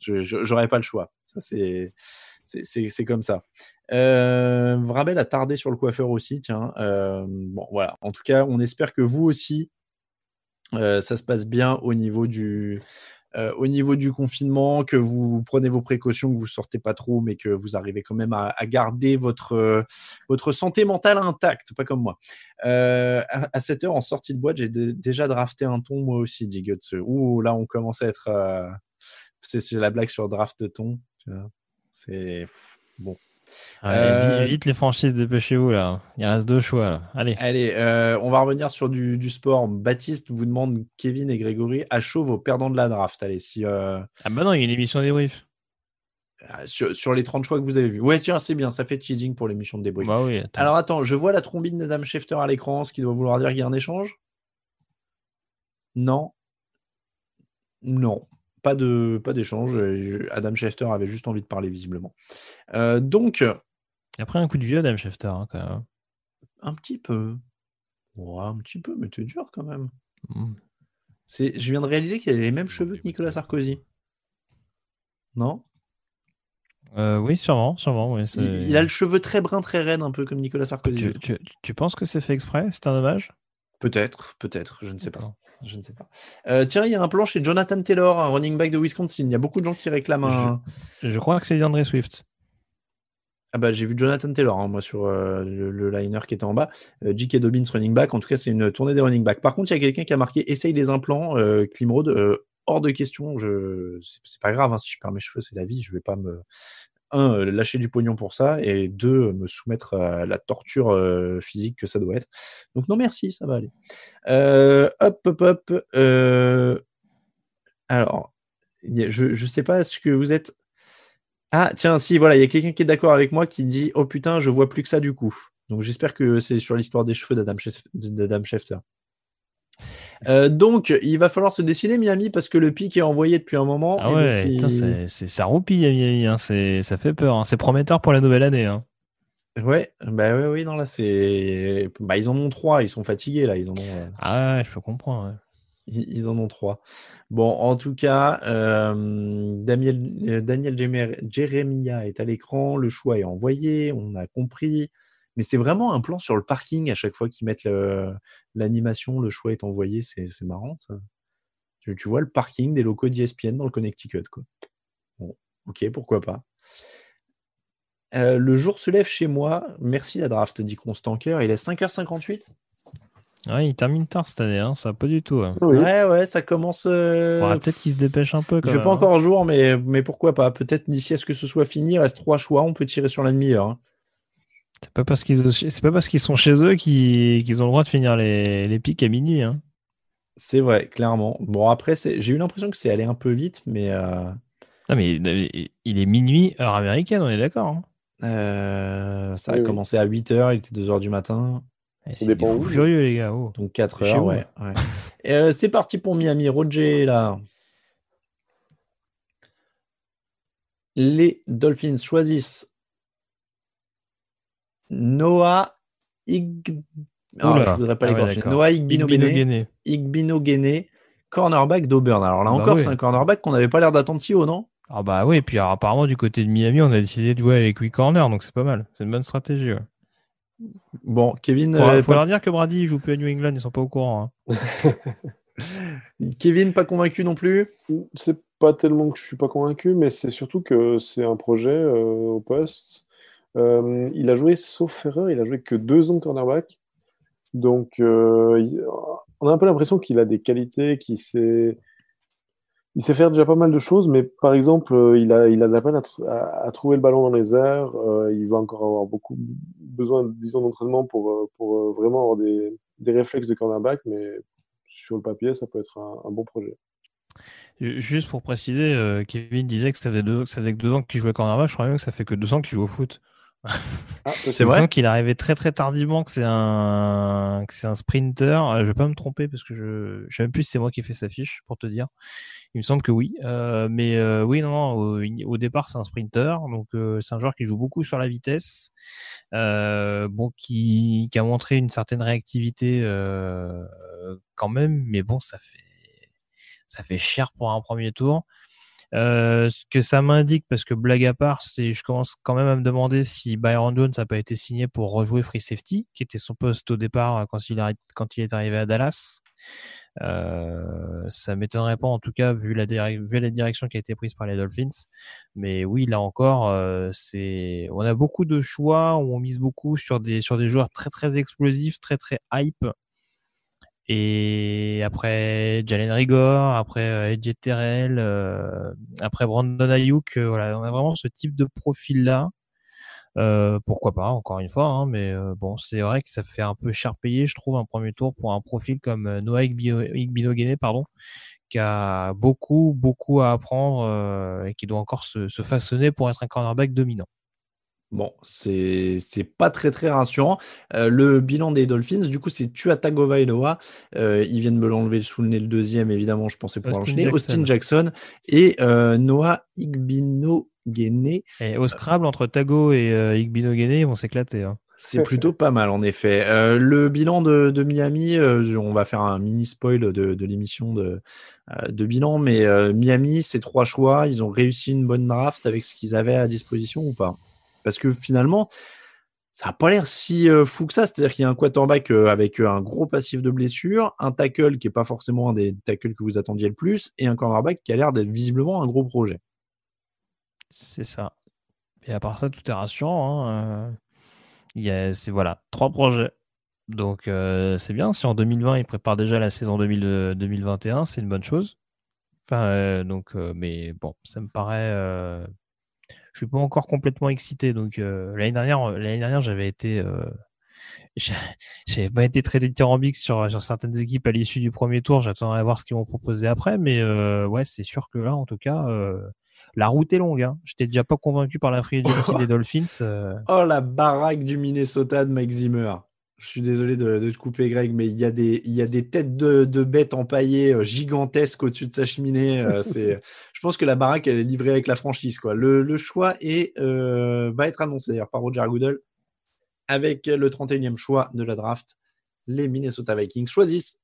je n'aurai pas le choix. Ça, c'est comme ça. Euh, Vrabel a tardé sur le coiffeur aussi. Tiens, bon, voilà. En tout cas, on espère que vous aussi, ça se passe bien au niveau du, euh, au niveau du confinement, que vous prenez vos précautions, que vous sortez pas trop, mais que vous arrivez quand même à, garder votre, euh, votre santé mentale intacte, pas comme moi. Euh, à, cette heure, en sortie de boîte, j'ai dé- déjà drafté un ton, moi aussi, dit. Ouh, là, on commence à être. C'est la blague sur draft de ton. C'est bon. Allez, Euh, vi- Vite les franchises, dépêchez-vous là. Il reste deux choix là. Allez. Allez, euh, on va revenir sur du, du sport. Baptiste vous demande Kevin et Grégory à chaud vos perdants de la draft. Allez, si, euh, Ah bah non, il y a une émission débrief. euh, sur, sur les 30 choix que vous avez vus. Ouais, tiens, c'est bien, ça fait teasing pour l'émission de débrief. Bah oui. attends. Alors attends, je vois la trombine d'Adam Schefter à l'écran, ce qui doit vouloir dire qu'il y a un échange Non. Non. Pas de pas d'échange. Adam Schefter avait juste envie de parler visiblement. Euh, donc, Après un coup de vieux, Adam Schefter, hein, quand même. un petit peu. Ouais, un petit peu, mais t'es dur quand même. Mm. C'est, je viens de réaliser qu'il a les mêmes cheveux que Nicolas Sarkozy. Non? Euh, oui, sûrement, sûrement. oui, c'est- il, il a le cheveu très brun, très raide, un peu comme Nicolas Sarkozy. tu, tu- tu penses que c'est fait exprès? C'est un hommage? Peut-être, peut-être, je ne sais pas. Je ne sais pas. Euh, tiens, il y a un plan chez Jonathan Taylor, un running back de Wisconsin. Il y a beaucoup de gens qui réclament un. Je crois que c'est DeAndre Swift. Ah bah j'ai vu Jonathan Taylor, hein, moi, sur euh, le, le liner qui était en bas. Euh, J.K. Dobbins running back. En tout cas, c'est une tournée des running backs. Par contre, il y a quelqu'un qui a marqué essaye les implants, euh, euh, hors de question. Je... C'est c'est pas grave, hein, si je perds mes cheveux, c'est la vie. Je vais pas me. Un, euh, lâcher du pognon pour ça. Et deux, me soumettre à la torture euh, physique que ça doit être. Donc non, merci, ça va aller. Euh, hop, hop, hop. euh, Alors, je ne sais pas ce que vous êtes. Ah, tiens, si, voilà, il y a quelqu'un qui est d'accord avec moi qui dit Oh putain, je vois plus que ça du coup. Donc j'espère que c'est sur l'histoire des cheveux d'Adam Schefter. Euh, donc, il va falloir se décider, Miami, parce que le pic est envoyé depuis un moment. Ah et ouais, donc, putain, il- ça roupille à Miami, hein, c'est- ça fait peur. hein. C'est prometteur pour la nouvelle année. hein. Ouais, bah ouais, oui, non, là, c'est. Bah, ils en ont trois, ils sont fatigués, là, ils en ont. euh, Ah ouais, je peux comprendre. ouais. Ils en ont trois. Bon, en tout cas, euh, Daniel, euh, Daniel est à l'écran, le choix est envoyé, on a compris. Mais c'est vraiment un plan sur le parking à chaque fois qu'ils mettent l'animation, le choix est envoyé, c'est marrant ça. Tu, tu vois le parking des locaux d'ESPN dans le Connecticut, quoi. Bon, ok, pourquoi pas. Euh, le jour se lève chez moi. Merci la draft, dit Constanker. Il est 5h58. Ouais, il termine tard cette année, hein, ça pas du tout. hein. Oui. Ouais, ouais, ça commence. euh, peut-être qu'il se dépêche un peu. Il Quand fait même, pas hein. encore jour, mais, mais pourquoi pas. Peut-être d'ici à ce que ce soit fini, il reste trois choix, on peut tirer sur la demi-heure. hein. C'est pas parce qu'ils c'est pas parce qu'ils sont chez eux qu'ils qu'ils ont le droit de finir les, les pics à minuit. Hein. C'est vrai, clairement. Bon, après, c'est- j'ai eu l'impression que c'est allé un peu vite, mais euh, Non mais il est minuit heure américaine, on est d'accord. Hein. euh, ça a Oui, oui. commencé à 8h, il était 2h du matin, Eh, C'est dépend des fous où. furieux les gars. oh. donc 4 Chez heures, ouais. ouais. Et, euh, c'est parti pour Miami. Roger, là. Les Dolphins choisissent Noah Ig... Ah, Oula. je voudrais pas Ah l'écorcher. Noah Igbinogene. Igbinogene. Igbinogene, cornerback d'Auburn. Alors là Bah encore, oui. c'est un cornerback qu'on n'avait pas l'air d'attendre si haut, non? Ah bah oui, et puis alors, apparemment du côté de Miami, on a décidé de jouer avec 8 corners, donc c'est pas mal. C'est une bonne stratégie. ouais. Bon, Kevin, euh, faut pas- leur dire que Brady joue plus à New England, ils sont pas au courant. hein. *laughs* Kevin, pas convaincu non plus? C'est pas tellement que je suis pas convaincu, mais c'est surtout que c'est un projet euh, au poste. Euh, il a joué, sauf erreur, il a joué que deux ans de cornerback. Donc, euh, on a un peu l'impression qu'il a des qualités, qu'il sait, il sait faire déjà pas mal de choses, mais par exemple, euh, il a, il a de la peine à, tr- à- à trouver le ballon dans les airs. Il va encore avoir beaucoup besoin, d'entraînement pour, pour vraiment avoir des, des réflexes de cornerback, mais sur le papier, ça peut être un, bon projet. Juste pour préciser, Kevin disait que ça faisait deux, ça que deux ans qu'il jouait cornerback, je crois même que ça fait que deux ans qu'il joue au foot. Ah, *laughs* C'est vrai qu'il arrivé très très tardivement, que c'est un, que c'est un sprinter. Euh, Je vais pas me tromper parce que je, je sais même plus si c'est moi qui ai fait sa fiche pour te dire. Il me semble que oui, Euh, mais euh, oui non, non au, au départ c'est un sprinter, donc euh, c'est un joueur qui joue beaucoup sur la vitesse, euh, bon qui, qui a montré une certaine réactivité euh, quand même, mais bon ça fait ça fait cher pour un premier tour. Euh, ce que ça m'indique, parce que blague à part, c'est je commence quand même à me demander si Byron Jones n'a pas été signé pour rejouer Free Safety, qui était son poste au départ euh, quand il, est arrivé à Dallas. Euh, ça m'étonnerait pas en tout cas vu la, direction qui a été prise par les Dolphins. Mais oui, là encore, euh, c'est on a beaucoup de choix, on mise beaucoup sur des sur des joueurs très très explosifs, très très hype. Et après Jalen Rigor, après euh, AJ Terrell, euh, après Brandon Ayuk, euh, voilà, on a vraiment ce type de profil-là. Euh, pourquoi pas, encore une fois, hein, mais euh, bon, c'est vrai que ça fait un peu cher payé, je trouve, un premier tour pour un profil comme Noah Igbino- Igbinogene, pardon, qui a beaucoup, beaucoup à apprendre et qui doit encore se, se façonner pour être un cornerback dominant. Bon, c'est pas très très rassurant. Euh, le bilan des Dolphins, du coup, c'est Tua Tagovailoa. Euh, ils viennent me l'enlever sous le nez le deuxième, évidemment, je pensais pouvoir Austin l'enchaîner. Jackson. Austin Jackson et euh, Noah Igbinogene. Et au Scrabble, entre Tago et euh, Igbinogene, ils vont s'éclater. hein. C'est plutôt pas mal, en effet. Euh, le bilan de, de Miami, euh, on va faire un mini spoil de, de l'émission de, euh, de bilan, mais Miami, c'est trois choix. Ils ont réussi une bonne draft avec ce qu'ils avaient à disposition ou pas? Parce que finalement, ça n'a pas l'air si euh, fou que ça. C'est-à-dire qu'il y a un quarterback euh, avec euh, un gros passif de blessure, un tackle qui n'est pas forcément un des tackles que vous attendiez le plus, et un cornerback qui a l'air d'être visiblement un gros projet. C'est ça. Et à part ça, tout est rassurant. hein, Il y a, c'est voilà, trois projets. Donc c'est bien. Si en 2020 ils préparent déjà la saison 2000, euh, 2021, c'est une bonne chose. Enfin, donc, mais bon, ça me paraît. Je suis pas encore complètement excité. Donc euh, l'année dernière, euh, l'année dernière, j'avais été, euh, *laughs* j'a- j'avais pas été très dithyrambique sur, sur certaines équipes à l'issue du premier tour. J'attendais à voir ce qu'ils vont proposer après. Mais euh, ouais, c'est sûr que là, en tout cas. euh, la route est longue. Hein. J'étais déjà pas convaincu par la free agency *laughs* des Dolphins. euh, Oh, la baraque du Minnesota de Mike Zimmer. Je suis désolé de, de te couper, Greg, mais il y a des, il y a des têtes de, de bêtes empaillées euh, gigantesques au-dessus de sa cheminée. euh, *laughs* c'est, je pense que la baraque, elle est livrée avec la franchise. Quoi. Le, le choix est, euh, va être annoncé d'ailleurs par Roger Goodell avec le 31e choix de la draft. Les Minnesota Vikings choisissent.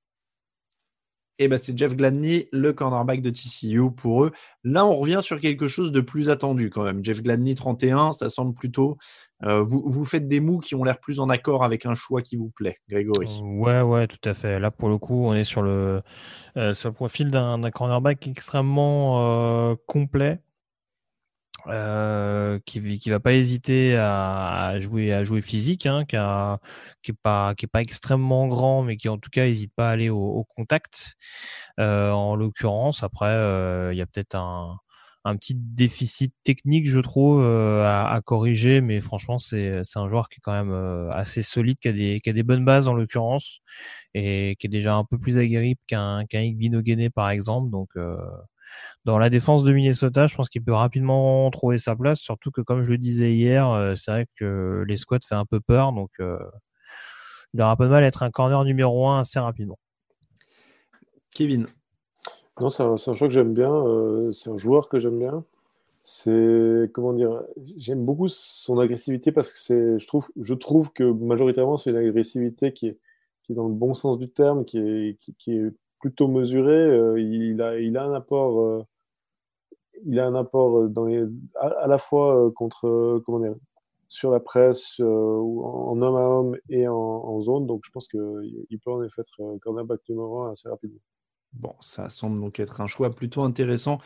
Et ben, c'est Jeff Gladney, le cornerback de TCU pour eux. Là, on revient sur quelque chose de plus attendu quand même. Jeff Gladney 31, ça semble plutôt. Euh, vous, vous faites des mots qui ont l'air plus en accord avec un choix qui vous plaît, Grégory. Ouais, ouais, tout à fait. Là, pour le coup, on est sur le, euh, sur le profil d'un cornerback extrêmement euh, complet, euh, qui, qui va pas hésiter à, jouer, à jouer physique, hein, qui, a- qui est pas, pas extrêmement grand, mais qui en tout cas hésite pas à aller au, contact. Euh, en l'occurrence, après, euh, il y a peut-être un, un petit déficit technique, je trouve, euh, à, corriger, mais franchement, c'est un joueur qui est quand même euh, assez solide, qui a des, bonnes bases en l'occurrence, et qui est déjà un peu plus aguerri qu'un qu'un Igbinogene, par exemple. Donc, euh, dans la défense de Minnesota, je pense qu'il peut rapidement trouver sa place, surtout que, comme je le disais hier, c'est vrai que les squats fait un peu peur, donc il aura pas de mal à être un corner numéro un assez rapidement. Kevin. Non, c'est un, choix que j'aime bien. euh, c'est un joueur que j'aime bien. C'est, comment dire, j'aime beaucoup son agressivité parce que c'est, je trouve, je trouve que majoritairement, c'est une agressivité qui est, qui est dans le bon sens du terme, qui est, qui, est plutôt mesurée. Euh, il a, il a un apport euh, il a un apport dans à, la fois contre, comment dire, sur la presse, en, homme à homme et en, zone. Donc je pense qu'il peut en effet être cornerback numéro un assez rapidement. Bon, ça semble donc être un choix plutôt intéressant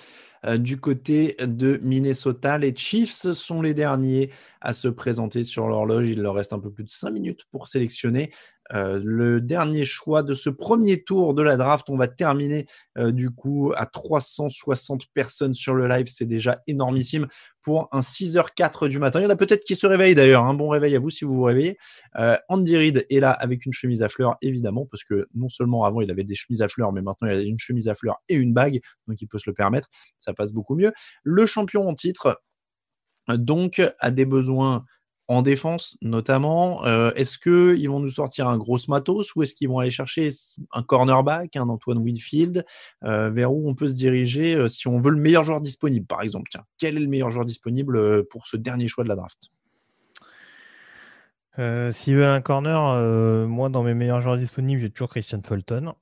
euh, du côté de Minnesota. Les Chiefs sont les derniers à se présenter sur l'horloge. Il leur reste un peu plus de 5 minutes pour sélectionner euh, le dernier choix de ce premier tour de la draft. On va terminer euh, du coup à 360 personnes sur le live. C'est déjà énormissime pour un 6h04 du matin. Il y en a peut-être qui se réveillent d'ailleurs. Un bon réveil à vous si vous vous réveillez. Euh, Andy Reid est là avec une chemise à fleurs, évidemment, parce que non seulement avant il avait des chemises à fleurs, mais maintenant il a une chemise à fleurs et une bague, donc il peut se le permettre. Ça passe beaucoup mieux. Le champion en titre, donc, a des besoins en défense notamment. Euh, est-ce qu'ils vont nous sortir un gros matos ou est-ce qu'ils vont aller chercher un cornerback, un Antoine Winfield? Euh, Vers où on peut se diriger euh, si on veut le meilleur joueur disponible, par exemple? Tiens, quel est le meilleur joueur disponible pour ce dernier choix de la draft? S'il veut un corner, moi dans mes meilleurs joueurs disponibles, j'ai toujours Christian Fulton.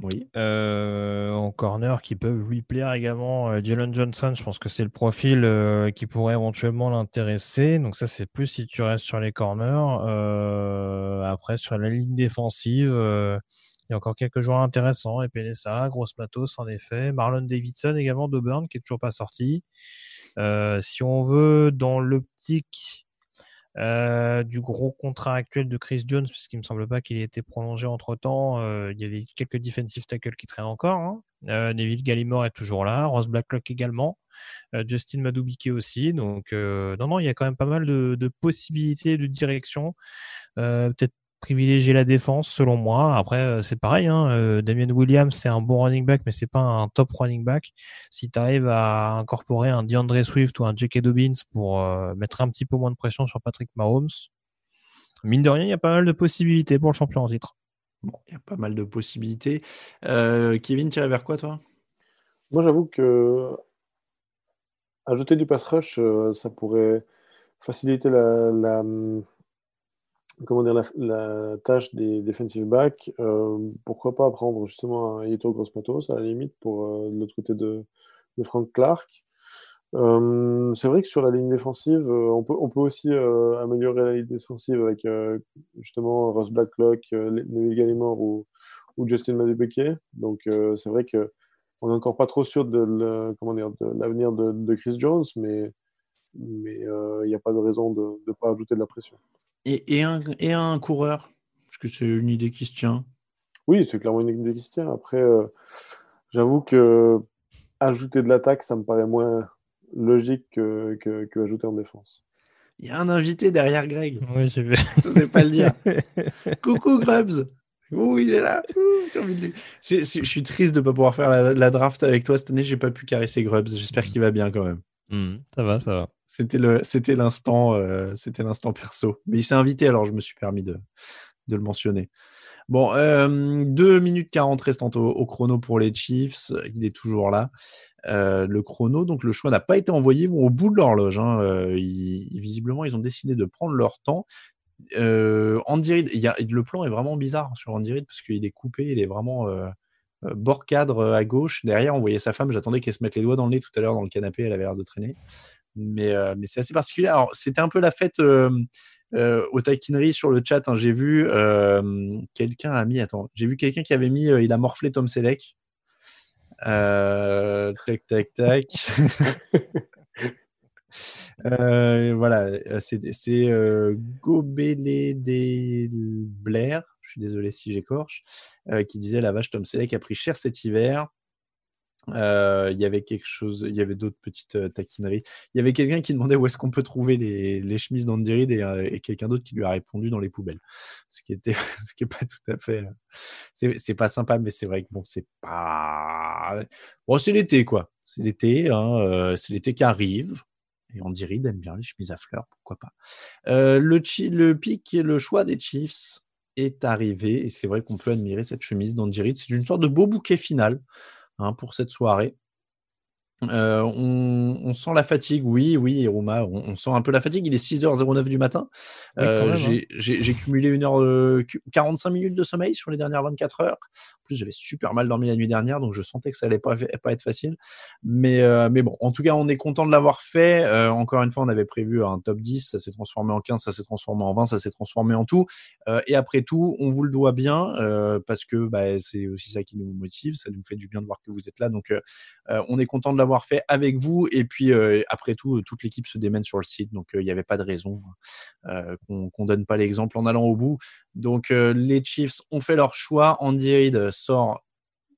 Oui. Euh, en corner qui peuvent lui plaire également. Euh, Jalen Johnson, je pense que c'est le profil euh, qui pourrait éventuellement l'intéresser. Donc ça, c'est plus si tu restes sur les corners. après, sur la ligne défensive, il y a encore quelques joueurs intéressants. Epenesa, Gross Matos, en effet. Marlon Davidson également d'Auburn, qui est toujours pas sorti. si on veut, dans l'optique euh, du gros contrat actuel de Chris Jones, puisqu'il ne me semble pas qu'il ait été prolongé entre temps. Euh, il y avait quelques defensive tackles qui traînent encore. Hein. Euh, Neville Gallimore est toujours là, Ross Blacklock également, Justin Madubike aussi. Donc, non, non, il y a quand même pas mal de, de possibilités de direction. Peut-être privilégier la défense selon moi. Après, euh, c'est pareil. Hein, euh, Damien Williams, c'est un bon running back, mais c'est pas un top running back. Si tu arrives à incorporer un DeAndre Swift ou un J.K. Dobbins pour euh, mettre un petit peu moins de pression sur Patrick Mahomes, mine de rien, il y a pas mal de possibilités pour le champion en titre. Bon, il y a pas mal de possibilités. Kevin, tu vers quoi, toi? Moi, j'avoue que ajouter du pass rush, ça pourrait faciliter la comment dire, la, tâche des defensive backs, euh, pourquoi pas prendre justement un Yeto Grossmatos à la limite pour euh, l'autre côté de, de, Frank Clark. Euh, c'est vrai que sur la ligne défensive, on, peut, on peut aussi améliorer la ligne défensive avec justement Ross Blacklock, Neville Gallimore ou, ou Justin Madubeke. Donc c'est vrai que on n'est encore pas trop sûr de, de l'avenir de, de, Chris Jones, mais mais il n'y a pas de raison de ne pas ajouter de la pression. Et, un, et un coureur Parce que c'est une idée qui se tient. Oui, c'est clairement une idée qui se tient. Après, euh, j'avoue que ajouter de l'attaque, ça me paraît moins logique que, que, ajouter en défense. Il y a un invité derrière Greg. Oui, *laughs* je vais. Je sais pas le dire. *laughs* Coucou Grubs. Ouh, il est là. je, suis triste de ne pas pouvoir faire la, draft avec toi cette année. J'ai pas pu caresser Grubs. J'espère qu'il va bien quand même. Hmm, ça va, ça va. C'était le, c'était l'instant, euh, c'était l'instant perso. Mais il s'est invité, alors je me suis permis de, de le mentionner. Bon, 2 euh, minutes 40 restantes au, chrono pour les Chiefs. Il est toujours là. Euh, le chrono, donc le choix n'a pas été envoyé. Au bout de l'horloge. Hein. visiblement, ils ont décidé de prendre leur temps. Andy Reid, le plan est vraiment bizarre sur Andy Reid parce qu'il est coupé. Il est vraiment bord cadre à gauche. Derrière, on voyait sa femme. J'attendais qu'elle se mette les doigts dans le nez tout à l'heure dans le canapé. Elle avait l'air de traîner. Mais, euh, mais c'est assez particulier. Alors, c'était un peu la fête euh, euh, aux taquineries sur le chat. Hein. J'ai vu quelqu'un a mis. Attends, j'ai vu quelqu'un qui avait mis. il a morflé Tom Selleck. tac, tac, tac. *laughs* voilà, c'est euh, Gobelé des Blair, je suis désolé si j'écorche, qui disait la vache Tom Selleck a pris cher cet hiver. Euh, il y avait quelque chose, il y avait d'autres petites euh, taquineries. Il y avait quelqu'un qui demandait où est-ce qu'on peut trouver les, chemises d'Andy et, euh, et quelqu'un d'autre qui lui a répondu dans les poubelles. *laughs* Ce qui était, *laughs* ce qui est pas tout à fait, c'est pas sympa, mais c'est vrai que bon, c'est pas, bon, c'est l'été quoi. C'est l'été, hein, c'est l'été qui arrive. Et Andy Reid aime bien les chemises à fleurs, pourquoi pas. le, le pic, le choix des Chiefs est arrivé et c'est vrai qu'on peut admirer cette chemise d'Andy. C'est une sorte de beau bouquet final. Hein, pour cette soirée. Euh, on, sent la fatigue, oui, oui, Iruma, on, sent un peu la fatigue. Il est 6h09 du matin. Euh, hein. j'ai cumulé une heure, 45 minutes de sommeil sur les dernières 24 heures. En plus, j'avais super mal dormi la nuit dernière, donc je sentais que ça allait pas, pas être facile. Mais, euh, mais bon, en tout cas, on est content de l'avoir fait. encore une fois, on avait prévu un top 10, ça s'est transformé en 15, ça s'est transformé en 20, ça s'est transformé en tout. et après tout, on vous le doit bien parce que bah, c'est aussi ça qui nous motive, ça nous fait du bien de voir que vous êtes là. Donc, on est content de l'avoir fait avec vous. Et puis, euh, après tout, toute l'équipe se démène sur le site. Donc, euh, il n'y avait pas de raison euh, qu'on ne donne pas l'exemple en allant au bout. Donc, les Chiefs ont fait leur choix. Andy Reid sort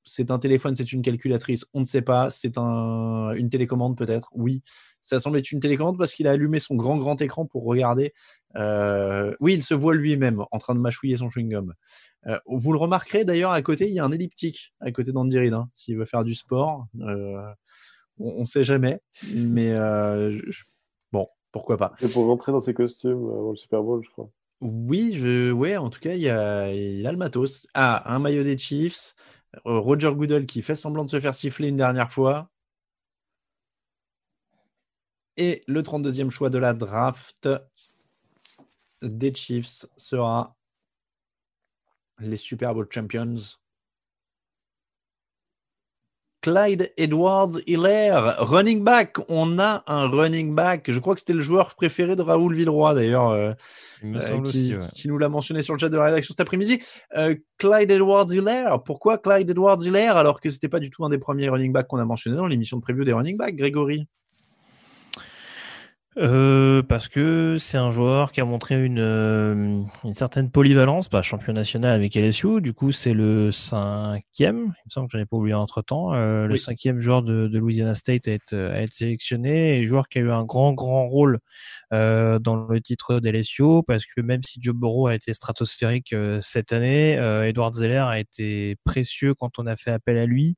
c'est un téléphone, c'est une calculatrice, on ne sait pas. C'est un, une télécommande peut-être, oui. Ça semble être une télécommande parce qu'il a allumé son grand grand écran pour regarder. oui, il se voit lui-même en train de mâchouiller son chewing-gum. vous le remarquerez d'ailleurs à côté, il y a un elliptique à côté d'Andy Reid, hein, s'il veut faire du sport on ne sait jamais. *laughs* Mais euh, bon, pourquoi pas. Et pour rentrer dans ses costumes avant le Super Bowl, je crois. Oui, je... ouais, en tout cas, il, y a... il a le matos. Ah, un maillot des Chiefs. Euh, Roger Goodell qui fait semblant de se faire siffler une dernière fois. Et le 32e choix de la draft des Chiefs sera les Super Bowl Champions Clyde Edwards Hiller, running back. On a un running back. Je crois que c'était le joueur préféré de Raoul Villeroy d'ailleurs, euh, euh, qui, nous l'a mentionné sur le chat de la rédaction cet après-midi. Euh, Clyde Edwards Hiller. Pourquoi Clyde Edwards Hiller alors que c'était pas du tout un des premiers running backs qu'on a mentionné dans l'émission de preview des running backs, Grégory? Euh, parce que c'est un joueur qui a montré une, euh, une certaine polyvalence, bah, champion national avec LSU, du coup c'est le cinquième, il me semble que j'en ai pas oublié entre temps, euh, le cinquième joueur de, de, Louisiana State à être, à être sélectionné et joueur qui a eu un grand grand rôle euh, dans le titre d'LSU parce que même si Joe Burrow a été stratosphérique euh, cette année, euh, Edward Zeller a été précieux quand on a fait appel à lui.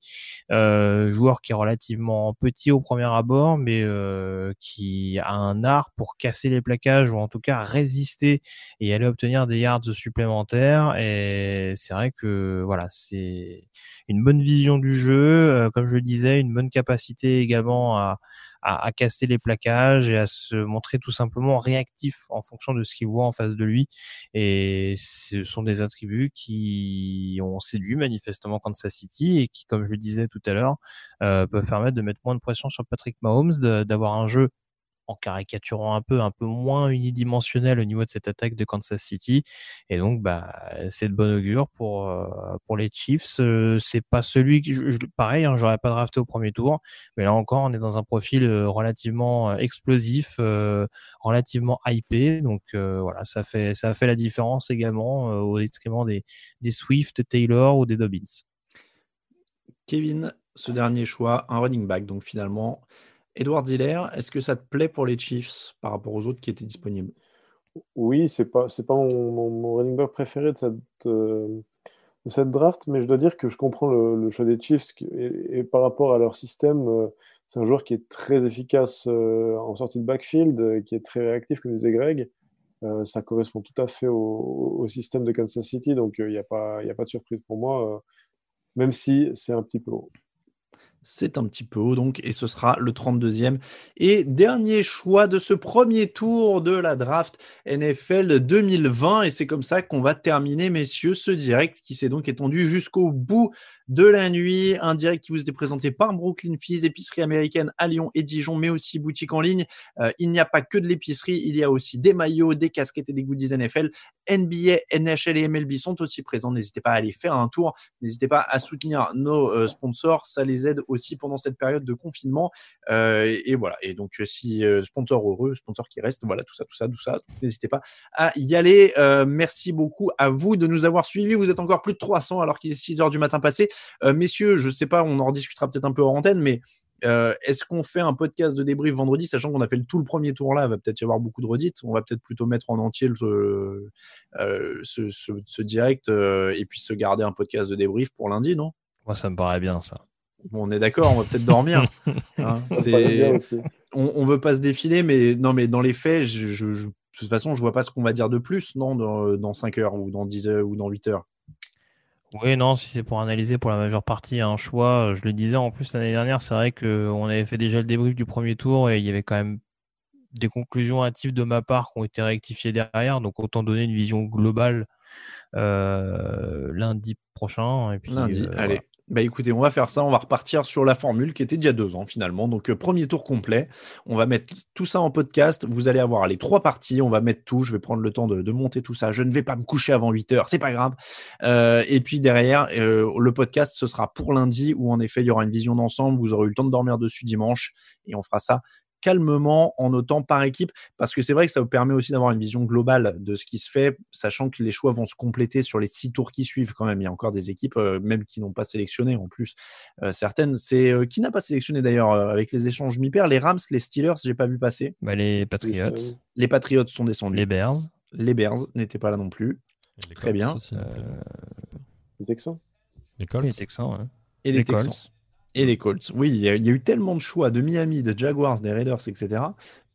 joueur qui est relativement petit au premier abord, mais qui a un art pour casser les plaquages ou en tout cas résister et aller obtenir des yards supplémentaires. Et c'est vrai que voilà, c'est une bonne vision du jeu, comme je le disais, une bonne capacité également à à, casser les plaquages et à se montrer tout simplement réactif en fonction de ce qu'il voit en face de lui. Et ce sont des attributs qui ont séduit manifestement Kansas City et qui, comme je le disais tout à l'heure, euh, peuvent permettre de mettre moins de pression sur Patrick Mahomes, d'avoir un jeu en caricaturant un peu, un peu moins unidimensionnel au niveau de cette attaque de Kansas City. Et donc, bah, c'est de bon augure pour, euh, pour les Chiefs. Euh, c'est pas celui qui, je, pareil, hein, j'aurais pas drafté au premier tour, mais là encore, on est dans un profil euh, relativement explosif, relativement hypé. Donc, voilà, ça fait, ça fait la différence également au détriment des, des Swift, Taylor ou des Dobbins. Kevin, ce dernier choix, un running back. Donc finalement, Edward Ziller, est-ce que ça te plaît pour les Chiefs par rapport aux autres qui étaient disponibles? Oui, c'est pas pas mon, running back préféré de cette, euh, cette draft, mais je dois dire que je comprends le, choix des Chiefs et, par rapport à leur système, euh, c'est un joueur qui est très efficace euh, en sortie de backfield, qui est très réactif, comme disait Greg. ça correspond tout à fait au, système de Kansas City, donc il n'y a, a pas de surprise pour moi, même si c'est un petit peu haut. C'est un petit peu haut donc, et ce sera le 32e et dernier choix de ce premier tour de la draft NFL 2020. Et c'est comme ça qu'on va terminer, messieurs, ce direct qui s'est donc étendu jusqu'au bout de la nuit. Un direct qui vous était présenté par Brooklyn Fizz, épicerie américaine à Lyon et Dijon, mais aussi boutique en ligne. Euh, il n'y a pas que de l'épicerie, il y a aussi des maillots, des casquettes et des goodies NFL. NBA, NHL et MLB sont aussi présents. N'hésitez pas à aller faire un tour. N'hésitez pas à soutenir nos euh, sponsors. Ça les aide aussi pendant cette période de confinement. Euh, et voilà. Et donc, si sponsor heureux, sponsor qui reste, voilà, tout ça, tout ça, tout ça. N'hésitez pas à y aller. merci beaucoup à vous de nous avoir suivis. Vous êtes encore plus de 300 alors qu'il est 6 heures du matin passé. Euh, messieurs, je sais pas, on en rediscutera peut-être un peu hors antenne, mais euh, est-ce qu'on fait un podcast de débrief vendredi, sachant qu'on a fait le, tout le premier tour là, il va peut-être y avoir beaucoup de redites. On va peut-être plutôt mettre en entier euh, ce, direct et puis se garder un podcast de débrief pour lundi, non? Moi, ça me paraît bien ça. Bon, on est d'accord, on va peut-être dormir. Hein, *laughs* on, ne veut pas se défiler, mais non, mais dans les faits, je, de toute façon, je vois pas ce qu'on va dire de plus, non, dans, dans 5 heures ou dans 10 heures ou dans 8 heures. Oui, non, si c'est pour analyser pour la majeure partie un choix, je le disais en plus l'année dernière, c'est vrai qu'on avait fait déjà le débrief du premier tour et il y avait quand même des conclusions hâtives de ma part qui ont été rectifiées derrière, donc autant donner une vision globale lundi prochain. Et puis, lundi, allez. Bah écoutez, on va faire ça, on va repartir sur la formule qui était déjà deux ans finalement. Donc euh, premier tour complet, on va mettre tout ça en podcast. Vous allez avoir les trois parties, on va mettre tout. Je vais prendre le temps de, monter tout ça. Je ne vais pas me coucher avant 8 heures, c'est pas grave. Euh, et puis derrière, euh, le podcast, ce sera pour lundi où en effet il y aura une vision d'ensemble. Vous aurez eu le temps de dormir dessus dimanche et on fera ça calmement en notant par équipe, parce que c'est vrai que ça vous permet aussi d'avoir une vision globale de ce qui se fait, sachant que les choix vont se compléter sur les six tours qui suivent quand même. Il y a encore des équipes, euh, même qui n'ont pas sélectionné en plus. Euh, certaines, c'est euh, qui n'a pas sélectionné d'ailleurs avec les échanges mi-pair Les Rams, les Steelers, j'ai pas vu passer. Bah, les Patriots. Les Patriots sont descendus. Les Bears. Les Bears n'étaient pas là non plus. Très bien. Les Texans. Les Colts. Les Texans, Et les, Texans et les Colts. Oui, il y, a, eu tellement de choix de Miami, de Jaguars, des Raiders, etc.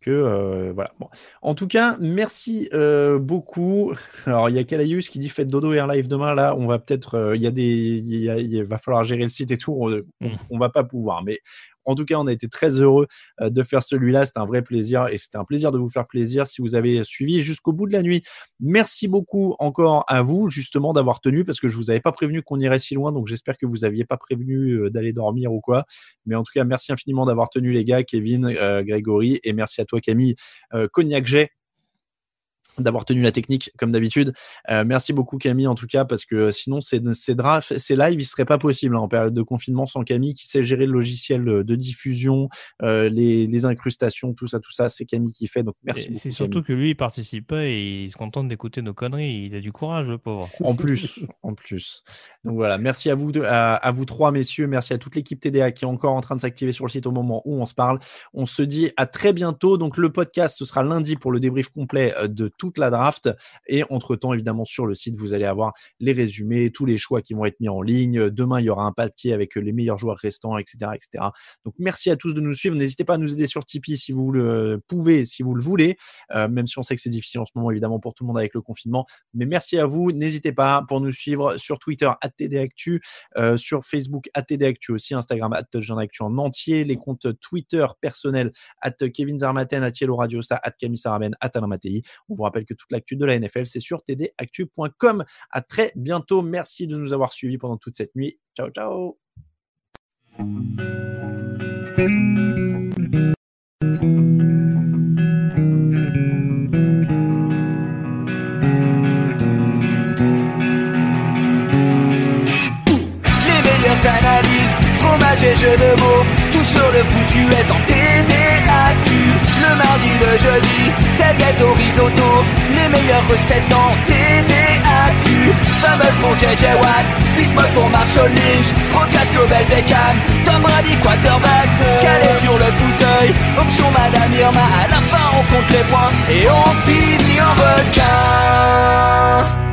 Que euh, voilà. Bon. En tout cas, merci euh, beaucoup. *laughs* Alors, il y a Calayus qui dit faites dodo air live demain. Là, on va peut-être. Euh, il y a des. Il, va falloir gérer le site et tout. On, on, mm. on va pas pouvoir. Mais en tout cas, on a été très heureux euh, de faire celui-là. C'était un vrai plaisir et c'était un plaisir de vous faire plaisir si vous avez suivi jusqu'au bout de la nuit. Merci beaucoup encore à vous, justement, d'avoir tenu parce que je vous avais pas prévenu qu'on irait si loin. Donc, j'espère que vous aviez pas prévenu euh, d'aller dormir ou quoi. Mais en tout cas, merci infiniment d'avoir tenu, les gars, Kevin, euh, Grégory et merci à toi, Camille, Cognac J d'avoir tenu la technique comme d'habitude. Euh, merci beaucoup Camille en tout cas parce que sinon ces, ces drafts, ces lives, ils seraient pas possibles hein, en période de confinement sans Camille qui sait gérer le logiciel de diffusion, euh, les, les, incrustations, tout ça, tout ça, c'est Camille qui fait. Donc merci. C'est surtout que lui il participe pas et il se contente d'écouter nos conneries. Il a du courage le pauvre. En plus, *laughs* en plus. Donc voilà, merci à vous deux, à, à, vous trois messieurs, merci à toute l'équipe TDA qui est encore en train de s'activer sur le site au moment où on se parle. On se dit à très bientôt. Donc le podcast ce sera lundi pour le débrief complet euh, de tout la draft. Et entre-temps, évidemment, sur le site, vous allez avoir les résumés, tous les choix qui vont être mis en ligne. Demain, il y aura un papier avec les meilleurs joueurs restants, etc. etc. Donc, merci à tous de nous suivre. N'hésitez pas à nous aider sur Tipeee si vous le pouvez, si vous le voulez, euh, même si on sait que c'est difficile en ce moment, évidemment, pour tout le monde avec le confinement. Mais merci à vous. N'hésitez pas pour nous suivre sur Twitter, TDActu, euh, sur Facebook, TDActu aussi, Instagram, Actu en entier, les comptes Twitter personnels, at Kevin Zarmaten, at Yellow Radiosa, at Camille Saraben, at On vous rappelle que toute l'actu de la NFL, c'est sur tdactu.com. À très bientôt. Merci de nous avoir suivis pendant toute cette nuit. Ciao, ciao. Analyses, fromage et jeux de mots, tout sur le foutu est en TDAQ. Le mardi, le jeudi, tel gâteau risotto Les meilleures recettes dans TDAQ Fumble pour JJ Watt Bismuth pour Marshall Lynch Rocas Global Beckham Tom Brady quarterback. Calé sur le fauteuil Option Madame Irma. À la fin on compte les points Et on finit en requin